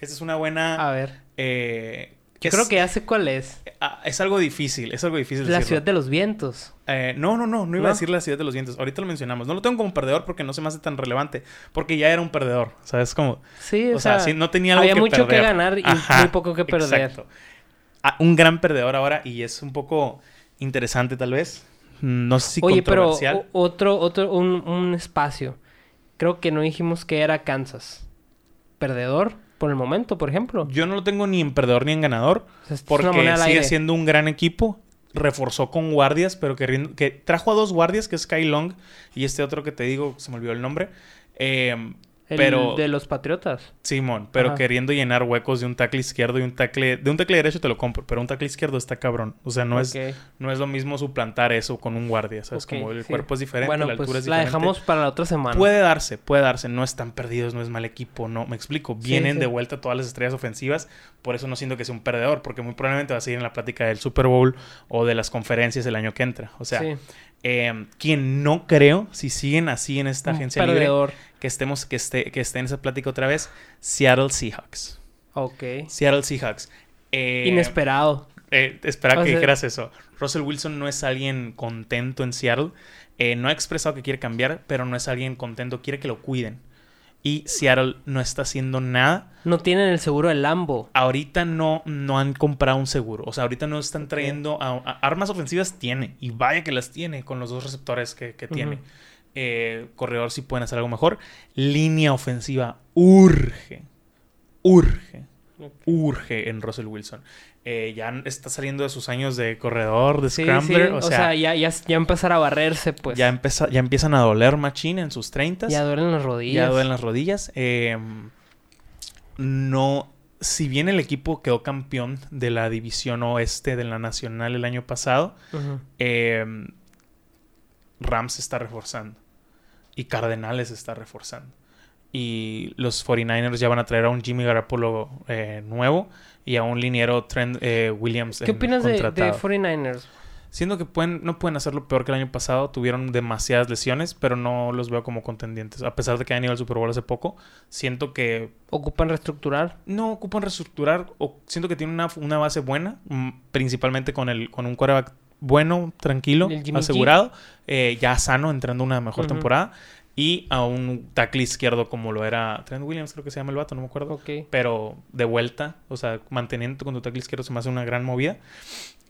Esta es una buena. A ver. eh, Yo es, creo que ya sé cuál es. ah, es algo difícil. Es algo difícil. La decirlo. ciudad de los vientos. Eh, no, no, no, no iba ¿No? a decir la ciudad de los vientos. Ahorita lo mencionamos. No lo tengo como perdedor porque no se me hace tan relevante. Porque ya era un perdedor. ¿Sabes? Como. Sí, o, O sea, sea, sí, no tenía algo había que mucho que ganar y Ajá, muy poco que perder. Exacto. Ah, un gran perdedor ahora y es un poco interesante tal vez. No sé si Oye, pero controversial. o- otro, otro, un, un espacio. Creo que no dijimos que era Kansas. Perdedor, por el momento, por ejemplo. Yo no lo tengo ni en perdedor ni en ganador es porque sigue siendo un gran equipo. Reforzó con guardias, pero que, que trajo a dos guardias, que es Sky Long y este otro que te digo, se me olvidó el nombre. Eh, El pero de los Patriotas. Simón, pero Ajá. queriendo llenar huecos de un tackle izquierdo y un tackle... De un tackle derecho te lo compro, pero un tackle izquierdo está cabrón. O sea, no, es, no es lo mismo suplantar eso con un guardia, ¿sabes? Ok, Como el sí. cuerpo es diferente, Bueno, la altura pues es la diferente. dejamos para la otra semana. Puede darse, puede darse. No están perdidos, no es mal equipo, no. Me explico. Vienen sí. de vuelta todas las estrellas ofensivas. Por eso no siento que sea un perdedor, porque muy probablemente va a seguir en la plática del Super Bowl o de las conferencias el año que entra. O sea, eh, quien no creo, si siguen así en esta Un agencia libre, perdedor. Que estemos, que esté, que esté en esa plática otra vez, Seattle Seahawks. Ok. Seattle Seahawks. Eh, Inesperado. eh, espera O que sea- dijeras eso. Russell Wilson no es alguien contento en Seattle. Eh, no ha expresado que quiere cambiar, pero no es alguien contento. Quiere que lo cuiden. Y Seattle no está haciendo nada. No tienen el seguro del Lambo. Ahorita no, no han comprado un seguro. O sea, ahorita no están trayendo... a- a- armas ofensivas tiene. Y vaya que las tiene con los dos receptores que, que tiene. Eh, corredor sí pueden hacer algo mejor. Línea ofensiva urge. Urge. Urge en Russell Wilson. Eh, ya está saliendo de sus años de corredor, de Sí, scrambler. sí, O sea, ya, ya, ya empezar a barrerse, pues. ya, empeza- ya empiezan a doler machine en sus 30. Ya duelen las rodillas. Ya duelen las rodillas. Eh, no. Si bien el equipo quedó campeón de la división oeste de la nacional el año pasado, eh, Rams se está reforzando. Y Cardenales está reforzando. Y los 49ers ya van a traer a un Jimmy Garoppolo eh, nuevo y a un liniero Trent eh, Williams. ¿Qué en- opinas de, de contratado. 49ers? Siendo que pueden, no pueden hacerlo peor que el año pasado. Tuvieron demasiadas lesiones, pero no los veo como contendientes. A pesar de que han ido al Super Bowl hace poco, siento que ¿Ocupan reestructurar? no ocupan reestructurar o siento que tienen una, una base buena, mm, principalmente con, el, con un quarterback bueno, tranquilo, asegurado, eh, ya sano, entrando una mejor temporada. Y a un tackle izquierdo como lo era Trent Williams, creo que se llama el vato, no me acuerdo. Pero de vuelta, o sea, manteniendo con tu tackle izquierdo se me hace una gran movida.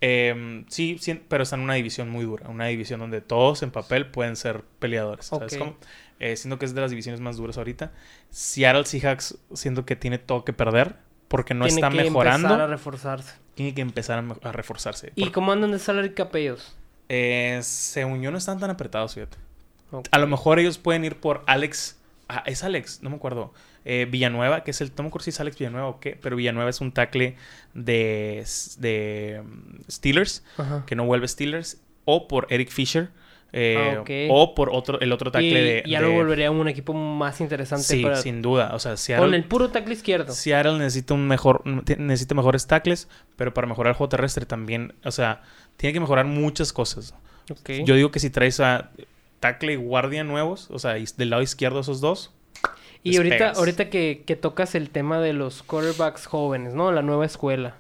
Eh, sí, sí, pero está en una división muy dura. Una división donde todos en papel pueden ser peleadores. ¿Sabes cómo? Eh, siento que es de las divisiones más duras ahorita. Seattle Seahawks siento que tiene todo que perder porque no Tiene está que mejorando. empezar a reforzarse. Tiene que empezar a, reforzarse. ¿Y Porque, cómo andan de salary cap ellos? eh, según yo no están tan apretados, fíjate. A lo mejor ellos pueden ir por Alex. Ah, es Alex, no me acuerdo. Eh, Villanueva, que es el. No me acuerdo si es Alex Villanueva o qué, pero Villanueva es un tackle de, de mm, Steelers, Ajá. que no vuelve Steelers, o por Eric Fisher, eh, Ah, o por otro, el otro tackle y de. ya de- lo volvería un equipo más interesante Sí, para... sin duda. O sea, Seattle, Con el puro tackle izquierdo. Seattle necesita un mejor, necesita mejores tackles, pero para mejorar el juego terrestre también, o sea, tiene que mejorar muchas cosas. Yo digo que si traes a tackle y guardia nuevos, o sea, del lado izquierdo esos dos, y ahorita, despegas. ahorita que, que tocas el tema de los quarterbacks jóvenes, ¿no? La nueva escuela.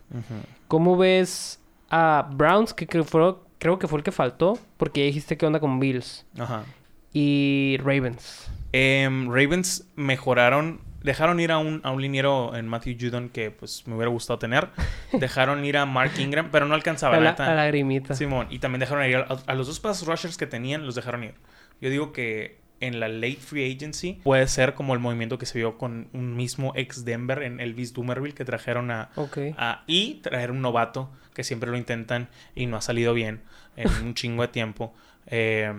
¿Cómo ves a Browns, que creo, fue- creo que fue el que faltó? Porque ya dijiste que onda con Bills. Ajá. Y Ravens. Em, Ravens mejoraron, dejaron ir a un, a un liniero en Matthew Judon que pues me hubiera gustado tener. (laughs) Dejaron ir a Mark Ingram, pero no alcanzaba. A la la, neta. a la grimita. Simón, y también dejaron ir a, a los dos pass rushers que tenían, los dejaron ir. Yo digo que en la late free agency puede ser como el movimiento que se vio con un mismo ex Denver en Elvis Dumerville que trajeron a, a- y traer un novato que siempre lo intentan y no ha salido bien en (laughs) un chingo de tiempo eh,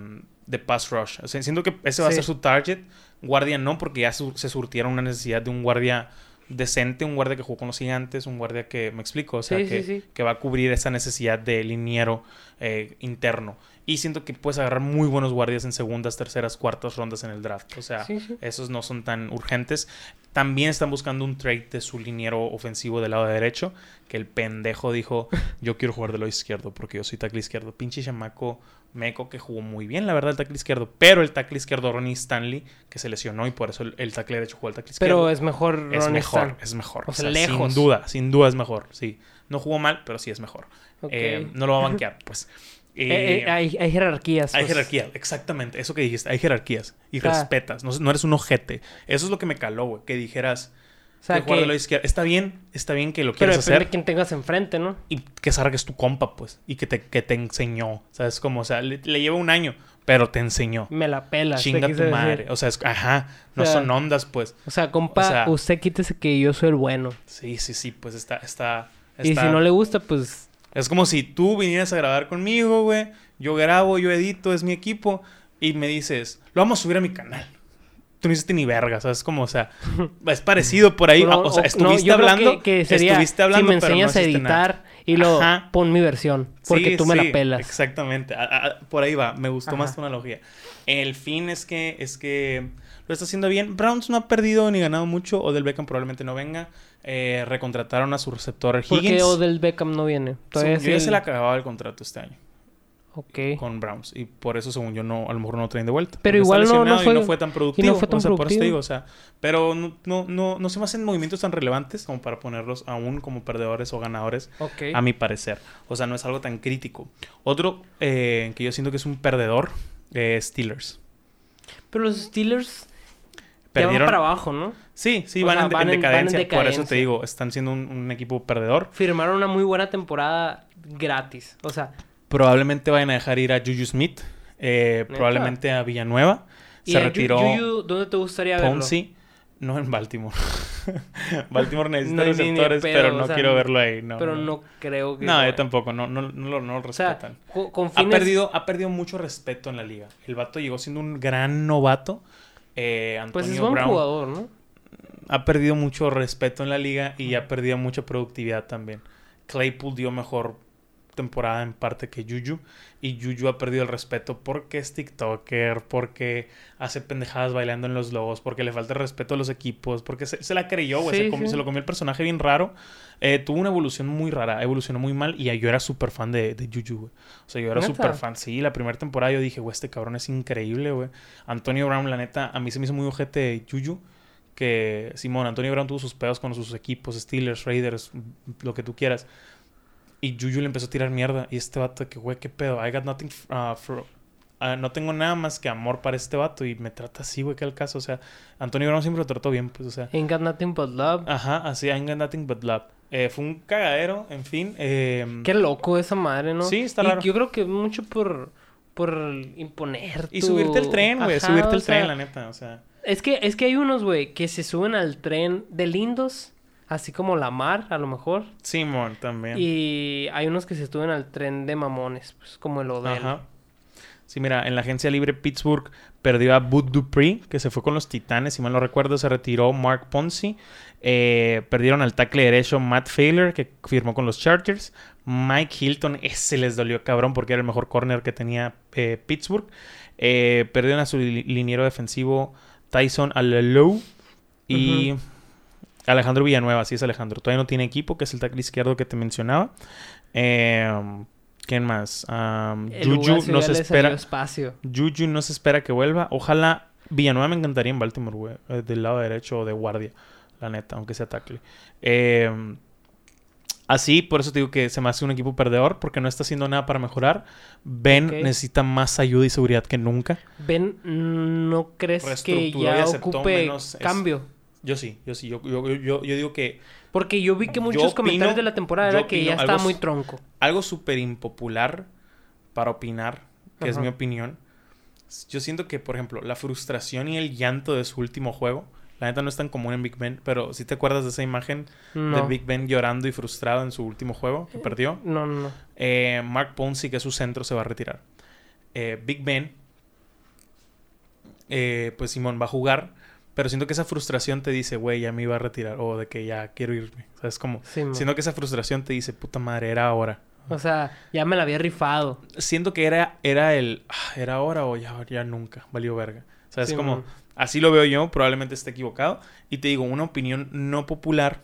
de pass rush. O sea, siento que ese va a ser su target. Guardia no, porque ya su- se surtieron una necesidad de un guardia decente, un guardia que jugó con los gigantes, un guardia que, me explico, o sea, Sí, que, sí, sí. que va a cubrir esa necesidad de liniero eh, interno. Y siento que puedes agarrar muy buenos guardias en segundas, terceras, cuartas rondas en el draft. O sea, Sí, sí. esos no son tan urgentes. También están buscando un trade de su liniero ofensivo del lado derecho. Que el pendejo dijo: (laughs) Yo quiero jugar del lado izquierdo porque yo soy tackle izquierdo. Pinche chamaco meco que jugó muy bien, la verdad, el tackle izquierdo. Pero el tackle izquierdo, Ronnie Stanley, que se lesionó y por eso el, el tackle derecho jugó el tackle izquierdo. Pero es mejor es Ronnie mejor, Stan. es mejor. O sea, lejos. Sin duda, sin duda es mejor. Sí. No jugó mal, pero sí es mejor. Eh, no lo va a banquear, pues. Eh, eh, Eh, hay, hay jerarquías. hay pues. jerarquías, exactamente. Eso que dijiste, hay jerarquías. Y respetas. No, no eres un ojete. Eso es lo que me caló, güey. Que dijeras, O sea, que de. Está bien, está bien que lo Pero quieras depende hacer. de quién tengas enfrente, ¿no? Y que salgas tu compa, pues. Y que te, que te enseñó. ¿Sabes? Como, o sea, le, le lleva un año, pero te enseñó. Me la pelas. te Chinga tu decir. madre. O sea, es, ajá. No O sea- son ondas, pues. O sea, compa, O sea- usted quítese que yo soy el bueno. Sí, sí, sí. Pues está, está. Y si no le gusta, pues... Es como si tú vinieras a grabar conmigo, güey. Yo grabo, yo edito, es mi equipo. Y me dices, lo vamos a subir a mi canal. Tú no hiciste ni verga, ¿sabes? Como, o sea, es (laughs) parecido por ahí. O sea, o- estuviste no, hablando. que, que sería, estuviste hablando, si me pero no enseñas a nada. editar y lo Ajá. pon mi versión. Porque Sí, tú me sí, la pelas. Exactamente. A- a- por ahí va. Me gustó más tu analogía. El fin es que, es que lo está haciendo bien. Browns no ha perdido ni ganado mucho. Odell Beckham probablemente no venga. Eh, recontrataron a su receptor ¿Por Higgins. qué Odell Beckham no viene? Todavía Según yo, se le acababa el contrato este año. Ok. con Browns. Y por eso, según yo, no, a lo mejor no traen de vuelta. Pero Porque igual no- no lesionado y fue- no fue tan productivo. fue tan o sea, por eso te productivo. digo, o sea, pero no, no, no, no se me hacen movimientos tan relevantes como para ponerlos aún como perdedores o ganadores, Ok. a mi parecer. O sea, no es algo tan crítico. Otro eh, que yo siento que es un perdedor, eh, Steelers. Pero los Steelers ya van Perdieron. para abajo, ¿no? Sí, sí, O van, sea, en, van en en- van en decadencia. Por eso te digo, están siendo un, un equipo perdedor. Firmaron una muy buena temporada gratis. O sea, Probablemente vayan a dejar ir a Juju Smith. Eh, probablemente a Villanueva. ¿Y Se retiró Yuyu, dónde te gustaría verlo? Ponzi. No en Baltimore. (laughs) Baltimore necesita No, receptores, pedo, pero no o sea, quiero verlo ahí. No, Pero no creo que... No, yo tampoco. No, no, no, lo- no lo O sea, respetan. co- con ha, fines... perdido, ha perdido mucho respeto en la liga. El vato llegó siendo un gran novato. Eh, Antonio Pues es buen Brown jugador, ¿no? ha perdido mucho respeto en la liga y ha perdido mucha productividad también. Claypool dio mejor temporada en parte que Juju y Juju ha perdido el respeto porque es TikToker, porque hace pendejadas bailando en los logos, porque le falta el respeto a los equipos, porque se, se la creyó, güey, Sí, se, comió- sí. se lo comió el personaje bien raro. Eh, tuvo una evolución muy rara, evolucionó muy mal y yo era súper fan de, de Juju, güey. O sea, yo era súper fan. Sí, la primera temporada yo dije, güey, este cabrón es increíble, güey. Antonio Brown, la neta, a mí se me hizo muy ojete Juju que Simón Antonio Brown tuvo sus pedos con sus equipos, Steelers, Raiders, lo que tú quieras. Y Juju le empezó a tirar mierda. Y este vato, que güey, qué pedo. I got nothing uh, for- uh, no tengo nada más que amor para este vato. Y me trata así, güey, que el caso. O sea, Antonio Brown siempre lo trató bien, pues, o sea. Ain't got nothing but love. Ajá, así, I got nothing but love. Eh, fue un cagadero, en fin. eh, Qué loco esa madre, ¿no? Sí, está Y raro. Yo creo que mucho por... Por imponer Y subirte el tren, güey. Subirte el tren, la neta. O sea, Es que, es que hay unos, güey, que se suben al tren de lindos, así como la mar, a lo mejor. Simón también. Y hay unos que se suben al tren de mamones, pues como el Odell. Ajá. Sí, mira, en la agencia libre Pittsburgh perdió a Bud Dupree, que se fue con los Titanes, si mal no recuerdo, se retiró Mark Ponzi. Eh, perdieron al tackle derecho Matt Failer, que firmó con los Chargers. Mike Hilton, ese les dolió cabrón porque era el mejor corner que tenía eh, Pittsburgh. Eh, perdieron a su li- liniero defensivo Tyson Alelou y Alejandro Villanueva, sí es Alejandro. Todavía no tiene equipo, que es el tackle izquierdo que te mencionaba. Eh, ¿Quién más? Um, Juju no se espera. espacio. Juju no se espera que vuelva. Ojalá Villanueva me encantaría en Baltimore, güey. eh, Del lado derecho o de guardia. La neta, aunque sea tackle. Eh, así, por eso te digo que se me hace un equipo perdedor. Porque no está haciendo nada para mejorar. Ben necesita más ayuda y seguridad que nunca. Ben, ¿no crees que ya ocupe menos cambio? Yo sí, yo sí. Yo, yo, yo, yo digo que Porque yo vi que muchos opino- comentarios de la temporada era que ya estaba muy tronco. algo súper impopular para opinar, que es mi opinión. Yo siento que, por ejemplo, la frustración y el llanto de su último juego, la neta no es tan común en Big Ben, pero si te acuerdas de esa imagen de. Big Ben llorando y frustrado en su último juego que perdió, No, no, no. eh, Mark Ponzi, que es su centro, se va a retirar. Eh, Big Ben, eh, pues Simón va a jugar, pero siento que esa frustración te dice, güey, ya me iba a retirar, o de que ya quiero irme. O sea, es como, Sí, siento que esa frustración te dice, puta madre, era ahora. O sea, ya me la había rifado. siento que era, era el. ah, ¿Era ahora o ya, ya nunca? Valió verga. O sea, es Sí, como. man. Así lo veo yo, probablemente esté equivocado. Y te digo, una opinión no popular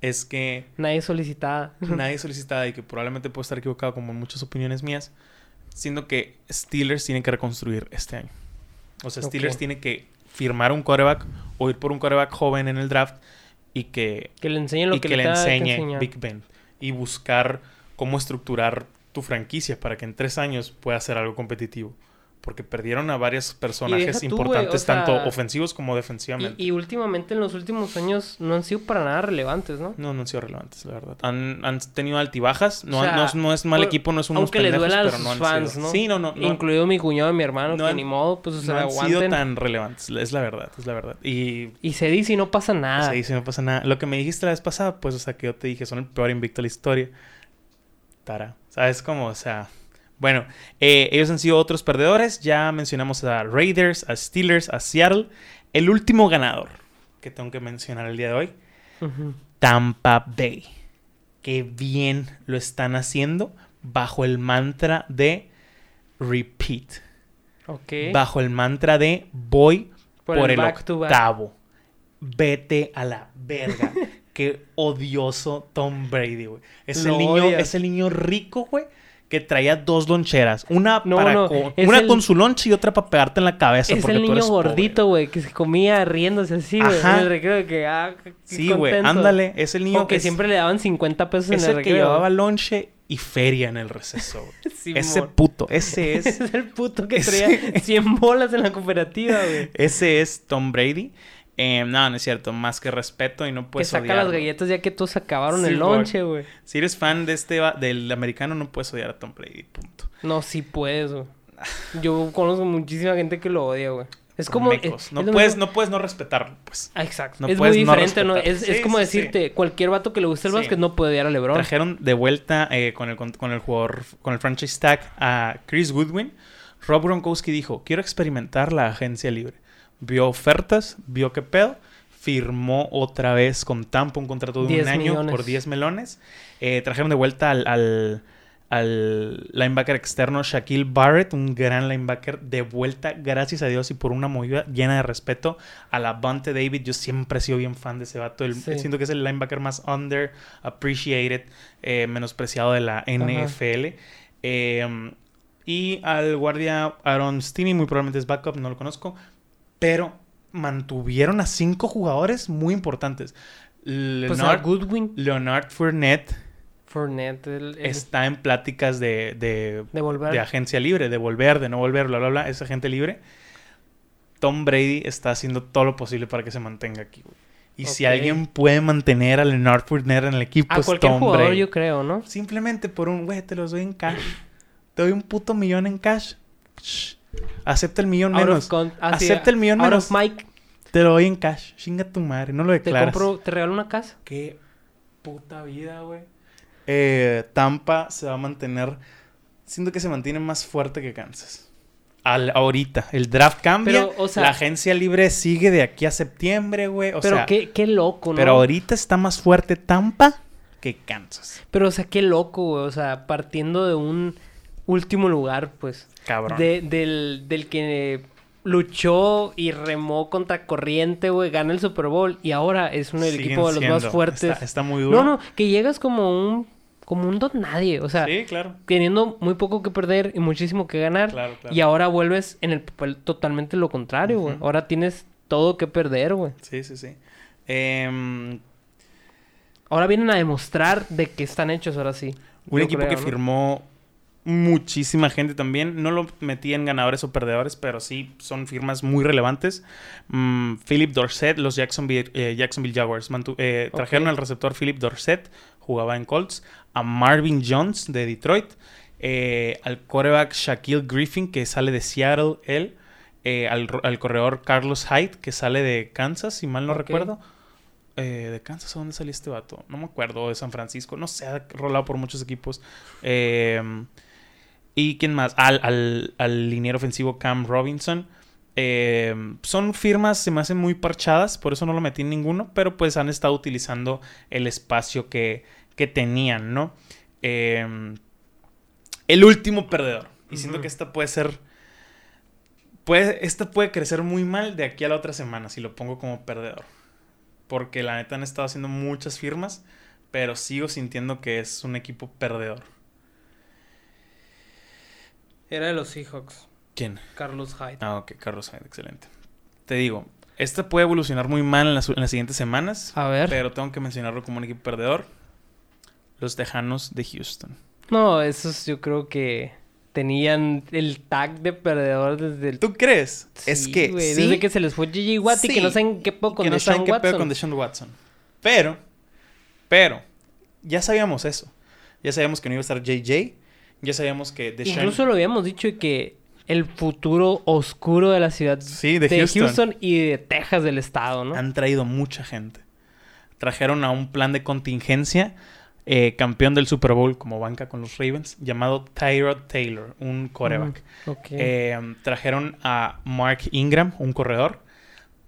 es que Nadie solicitada. (laughs) nadie solicitada y que probablemente puedo estar equivocado, como en muchas opiniones mías. Siendo que Steelers tienen que reconstruir este año. O sea, Steelers tiene que firmar un quarterback o ir por un quarterback joven en el draft y que Que le enseñen lo y que, que, le enseñe. Big Ben y buscar cómo estructurar tu franquicia para que en tres años pueda ser algo competitivo. Porque perdieron a varios personajes tú, importantes, o sea, tanto ofensivos como defensivamente. Y, y últimamente, en los últimos años, no han sido para nada relevantes, ¿no? No, no han sido relevantes, la verdad. Han, han tenido altibajas. No, O sea, no, es- no es mal por- equipo, no es unos Aunque le pendejos, duela a sus no fans, sido. ¿no? Sí, no, no. no Incluido mi cuñado y mi hermano, no que han- ni modo, pues, o sea, no han aguanten. sido tan relevantes. Es la verdad, es la verdad. Y Y se dice y no pasa nada. Sí, sí, no pasa nada. Lo que me dijiste la vez pasada, pues, o sea, que yo te dije, son el peor invicto de la historia. Tara. ¿Sabes cómo? O sea. Bueno, eh, ellos han sido otros perdedores. Ya mencionamos a Raiders, a Steelers, a Seattle. El último ganador que tengo que mencionar el día de hoy. Tampa Bay. Qué bien lo están haciendo bajo el mantra de repeat. Ok. Bajo el mantra de voy Por por, el octavo. Vete a la verga. (laughs) Qué odioso Tom Brady, güey. Es, el niño, es el niño rico, güey, que traía dos loncheras. Una, No, para no, con, una el- con su lonche y otra para pegarte en la cabeza. Es el niño gordito, güey, que se comía riéndose así, güey. En el recreo que, ah, qué Sí, güey, ándale. Es el niño O que es- siempre le daban 50 pesos Es en el el que recreo. llevaba lonche y feria en el receso, güey. (laughs) Simón. Ese puto, ese (laughs) es... es el puto que Ese- traía 100 bolas en la cooperativa, güey. (laughs) Ese es Tom Brady. Eh, no, no es cierto. Más que respeto y no Que puedes saca odiarlo. las galletas ya que todos acabaron Sí, el lonche, güey. Si eres fan de este del americano, no puedes odiar a Tom Brady, punto. No, sí puedes, güey. Yo conozco muchísima gente que lo odia, güey. Es como... es- no, es puedes, mismo- no puedes no respetarlo, pues. Ah, exacto. no es muy no diferente, ¿no? Es, es como sí, decirte, cualquier vato que le guste el básquet no puede odiar a LeBron. Trajeron de vuelta eh, con, el, con, con el jugador, con el franchise tag a Chris Goodwin. Rob Gronkowski dijo, quiero experimentar la agencia libre. Vio ofertas, vio qué pedo, firmó otra vez con Tampa un contrato de 10 un año millones. por 10 melones. Eh, trajeron de vuelta al, al, al linebacker externo Shaquille Barrett, un gran linebacker, de vuelta, gracias a Dios y por una movida llena de respeto a la Bunte David. Yo siempre he sido bien fan de ese vato. El- Sí. Siento que es el linebacker más underappreciated, eh, menospreciado de la NFL. Eh, y al guardia Aaron Stinney, muy probablemente es backup, no lo conozco. Pero mantuvieron a cinco jugadores muy importantes. Pues Leonard, Goodwin, Leonard Fournette Fournette, el, el- está en pláticas de, de, de volver. de agencia libre, de volver, de no volver, bla, bla, bla. Es agente libre. Tom Brady está haciendo todo lo posible para que se mantenga aquí, güey. Y si alguien puede mantener a Leonard Fournette en el equipo, a es cualquier Tom jugador, Brady. yo creo, ¿no? Simplemente por un, güey, te los doy en cash. Te doy un puto millón en cash. Shh. Acepta el millón Out menos. con- ah, sí, Acepta el millón out menos. of Mike, Te lo doy en cash. Chinga tu madre. No lo te declaras. compro, te regalo una casa. Qué puta vida, güey. Eh, Tampa se va a mantener. Siento que se mantiene más fuerte que Kansas. Al, ahorita. El draft cambia. Pero, o sea- la agencia libre sigue de aquí a septiembre, güey. O pero sea, qué, qué loco, ¿no? pero ahorita está más fuerte Tampa que Kansas. Pero, o sea, qué loco, güey. O sea, partiendo de un último lugar, pues. Cabrón. De, del, del que luchó y remó contra corriente, güey. Gana el Super Bowl. Y ahora es uno del Siguen equipo de los más fuertes. Está, está muy duro. No, no, que llegas como un... Como un don nadie. O sea, Sí, claro. teniendo muy poco que perder y muchísimo que ganar. Claro, claro. Y ahora vuelves en el papel totalmente lo contrario, güey. Ahora tienes todo que perder, güey. Sí, sí, sí. Em, Ahora vienen a demostrar de qué están hechos, ahora sí. un equipo creo, que ¿no? firmó muchísima gente también. No lo metí en ganadores o perdedores, pero sí son firmas muy relevantes. Mm, Philip Dorset, los Jacksonville, eh, Jacksonville Jaguars. eh. Trajeron al receptor Philip Dorset, jugaba en Colts. A Marvin Jones de Detroit. eh, al quarterback Shaquille Griffin, que sale de Seattle, él. al, corredor Carlos Hyde, que sale de Kansas, si mal no recuerdo. Eh, ¿De Kansas a dónde salió este vato? No me acuerdo. De San Francisco. No sé, ha rolado por muchos equipos. Eh, ¿Y quién más? Al, al, al liniero ofensivo Cam Robinson. Eh, son firmas, se me hacen muy parchadas, por eso no lo metí en ninguno, pero pues han estado utilizando el espacio que, que tenían, ¿no? Eh, el último perdedor. Y siento que esta puede ser... Puede, esta puede crecer muy mal de aquí a la otra semana si lo pongo como perdedor. Porque la neta han estado haciendo muchas firmas, pero sigo sintiendo que es un equipo perdedor. Era de los Seahawks. ¿Quién? Carlos Hyde. Ah, ok, Carlos Hyde, excelente. Te digo, esta puede evolucionar muy mal en las, en las siguientes semanas, A ver. pero tengo que mencionarlo como un equipo perdedor. Los Tejanos de Houston. No, esos yo creo que tenían el tag de perdedor desde el... ¿Tú crees? es que güey, sí, Desde que se les fue J.J. Watt y que no saben qué pedo con que no saben qué pedo con Deshaun Watson. Pero, pero, ya sabíamos eso. Ya sabíamos que no iba a estar JJ. Ya sabíamos que Deshaun... Incluso lo habíamos dicho que el futuro oscuro de la ciudad Sí, de Houston. y de Texas del estado, ¿no? Han traído mucha gente. Trajeron a un plan de contingencia, eh, campeón del Super Bowl como banca con los Ravens, llamado Tyrod Taylor, un coreback. Mm. Eh, trajeron a Mark Ingram, un corredor,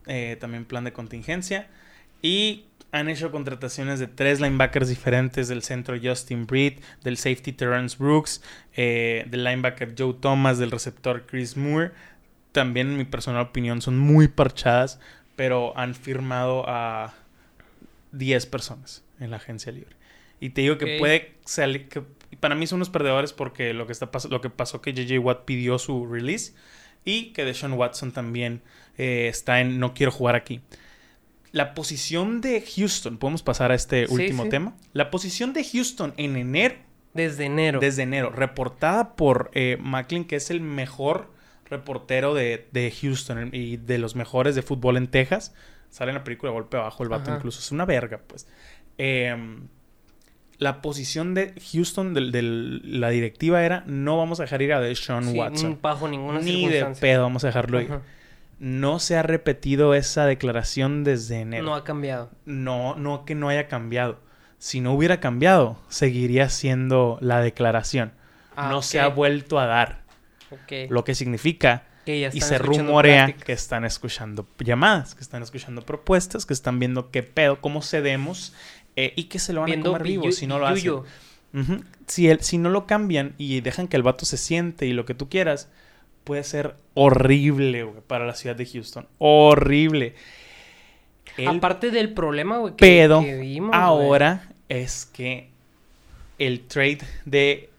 eh, también plan de contingencia. Y han hecho contrataciones de tres linebackers diferentes: del centro Justin Breed, del safety Terrence Brooks, eh, del linebacker Joe Thomas, del receptor Chris Moore. También, en mi personal opinión, son muy parchadas, pero han firmado a 10 personas en la agencia libre. Y te digo que puede salir. Que, para mí son unos perdedores porque lo que, está lo que pasó que JJ Watt pidió su release y que Deshaun Watson también eh, está en no quiero jugar aquí. La posición de Houston, podemos pasar a este Sí, último sí. tema. La posición de Houston en enero, Desde enero. desde enero, reportada por eh, Macklin, que es el mejor reportero de, de Houston y de los mejores de fútbol en Texas. Sale en la película Golpe Abajo el vato Ajá. incluso. Es una verga, pues. Eh, la posición de Houston, de, la directiva era, no vamos a dejar ir a Deshaun Sí, Watson. bajo ninguna Ni de pedo vamos a dejarlo ir. No se ha repetido esa declaración desde enero. No ha cambiado. No, no que no haya cambiado. Si no hubiera cambiado, seguiría siendo la declaración. Ah, no se ha vuelto a dar. Ok. Lo que significa Que ya y están se escuchando rumorea pláticas. que están escuchando llamadas, que están escuchando propuestas, que están viendo qué pedo, cómo cedemos eh, y que se lo van Viendo a comer vivo si no lo hacen. si, el- si no lo cambian y dejan que el vato se siente y lo que tú quieras, puede ser horrible güey, para la ciudad de Houston. Horrible. El Aparte del problema, güey, que, pedo que vimos, ahora es que el trade de,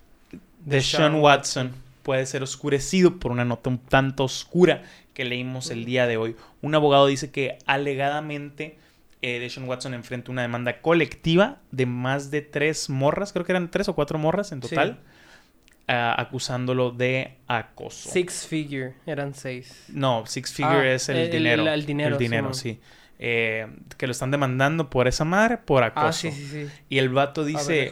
de Sean Watson puede ser oscurecido por una nota un tanto oscura que leímos el día de hoy. Un abogado dice que alegadamente eh, Deshaun Watson enfrenta una demanda colectiva de más de tres morras, creo que eran tres o cuatro morras en Sí. Ah, acusándolo de acoso. Six figure, eran seis. No, Six Figure Ah, es el, dinero. el dinero, El dinero, sí. Eh, que lo están demandando por esa madre, por acoso. Ah, sí, sí, sí. Y el vato A ver, dice,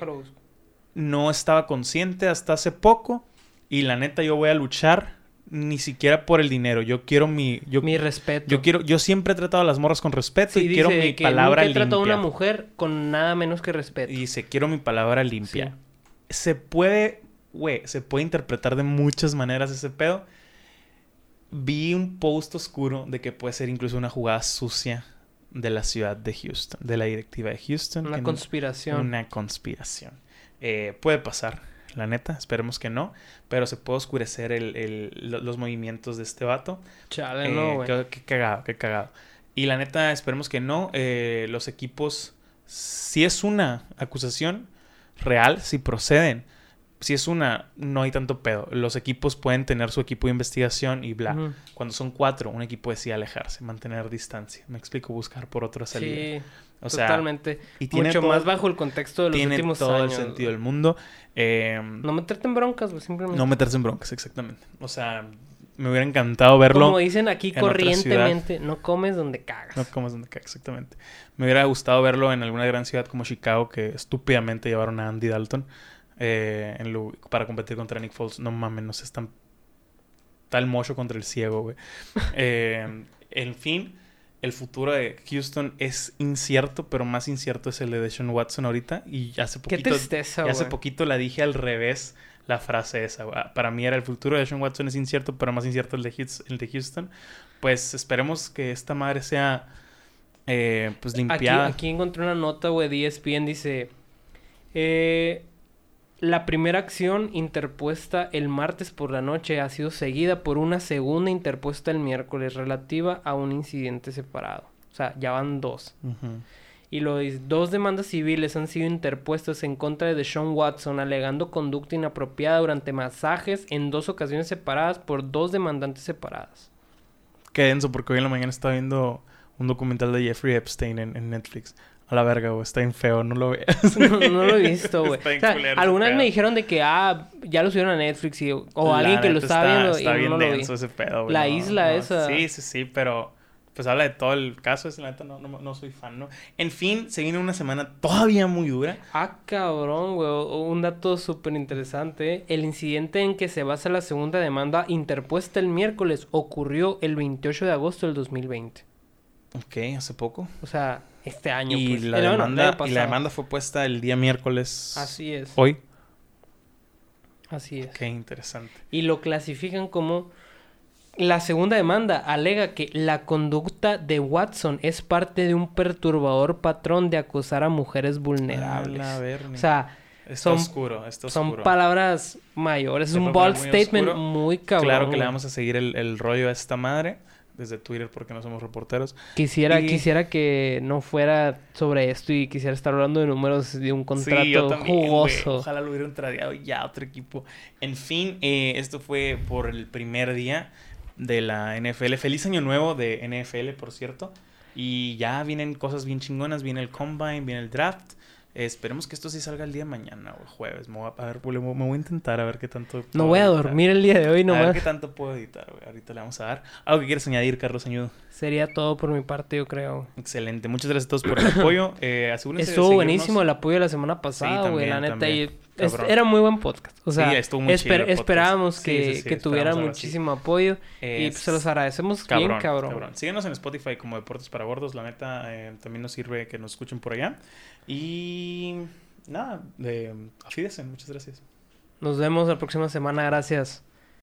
no estaba consciente hasta hace poco y la neta yo voy a luchar ni siquiera por el dinero. Yo quiero mi... Yo, Mi respeto. yo quiero... Yo siempre he tratado a las morras con respeto Sí, y quiero mi que palabra nunca he tratado a limpia. una mujer con nada menos que respeto. Y dice, quiero mi palabra limpia. Se puede, güey, se puede interpretar de muchas maneras ese pedo. Vi un post oscuro de que puede ser incluso una jugada sucia de la ciudad de Houston, de la directiva de Houston. Una conspiración. Una conspiración. Eh, puede pasar, la neta, esperemos que no, pero se puede oscurecer el- el- lo- los movimientos de este vato. Chale, Eh, no, güey. qué, qué cagado, qué cagado. Y la neta, esperemos que no. eh, los equipos, si es una acusación real, si proceden, si es una, no hay tanto pedo. Los equipos pueden tener su equipo de investigación y bla. Cuando son cuatro, un equipo decide alejarse, mantener distancia. Me explico, buscar por otra salida. Sí, o sea, totalmente. y tiene Mucho todo- más bajo el contexto de los tiene últimos todo años. el sentido del mundo. Eh, No meterte en broncas, simplemente. no meterse en broncas, exactamente. O sea, me hubiera encantado verlo. Como dicen aquí corrientemente, no comes donde cagas. No comas donde cae, exactamente. Me hubiera gustado verlo en alguna gran ciudad como Chicago, que estúpidamente llevaron a Andy Dalton eh, en para competir contra Nick Foles. No mames, no se están tal mocho contra el ciego, güey. (laughs) Eh, en fin, el futuro de Houston es incierto, pero más incierto es el de Deshaun Watson ahorita. Y hace Qué poquito, tristeza, hace poquito la dije al revés la frase esa. güey. Para mí era el futuro de Deshaun Watson es incierto, pero más incierto el de, el de Houston. Pues esperemos que esta madre sea eh, pues limpiada. aquí encontré una nota, güey, de ESPN, dice... eh, la primera acción interpuesta el martes por la noche ha sido seguida por una segunda interpuesta el miércoles relativa a un incidente separado. O sea, ya van dos. Y lo dice, dos demandas civiles han sido interpuestas en contra de Deshaun Watson alegando conducta inapropiada durante masajes en dos ocasiones separadas por dos demandantes separadas. Qué denso, porque hoy en la mañana estaba viendo un documental de Jeffrey Epstein en, en Netflix. A la verga, güey. Está bien feo, no lo veas. (laughs) No, no lo he visto, güey. Está bien O sea, culero algunas me dijeron de que, ah, ya lo subieron a Netflix y- o La alguien que lo estaba está- viendo Está y bien no lo vi. denso ese pedo, güey. La No, isla no, esa. Sí, sí, sí, pero pues habla de todo el caso. Es la neta, no, no, no soy fan, ¿no? En fin, se viene una semana todavía muy dura. Ah, cabrón, güey. Un dato súper interesante. El incidente en que se basa la segunda demanda interpuesta el miércoles ocurrió el 28 de agosto del 2020. Ok, hace poco. O sea, este año. Y, pues. la no, no, el demanda, y la demanda fue puesta el día miércoles. Así es. Hoy. Así es. Qué interesante. Y lo clasifican como... La segunda demanda alega que la conducta de Watson es parte de un perturbador patrón de acosar a mujeres vulnerables. A la verga. O sea, está son- oscuro, está son oscuro. palabras mayores. Es un bold muy statement oscuro. muy cabrón. Claro que le vamos a seguir el, el rollo a esta madre desde Twitter porque no somos reporteros. Quisiera, Y- quisiera que no fuera sobre esto y quisiera estar hablando de números de un contrato sí, yo también, jugoso. Ojalá lo hubieran tradeado ya a otro equipo. En fin, eh, esto fue por el primer día de la NFL. Feliz año nuevo de NFL, por cierto. Y ya vienen cosas bien chingonas. Viene el combine, viene el draft. Esperemos que esto sí salga el día de mañana o jueves. Me voy a, a ver, me voy a intentar a ver qué tanto. No voy a dormir el día de hoy A ver nomás. qué tanto puedo editar, güey. Ahorita le vamos a dar. ¿Algo que quieres añadir, Carlos Añudo? Sería todo por mi parte, yo creo. Excelente. Muchas gracias a todos por el (clears throat) apoyo. Eh, asegúrense Estuvo buenísimo el apoyo de la semana pasada, güey. la neta, y es- era muy buen podcast. O sea, Sí, estuvo muy esper- chido el podcast. esperábamos que, sí, que tuviera muchísimo apoyo. Y Es- pues, se los agradecemos Cabrón, bien, cabrón. cabrón. Síguenos en Spotify como Deportes para Gordos. La neta, eh, también nos sirve que nos escuchen por allá. Y nada, eh, afídense. Muchas gracias. Nos vemos la próxima semana. Gracias.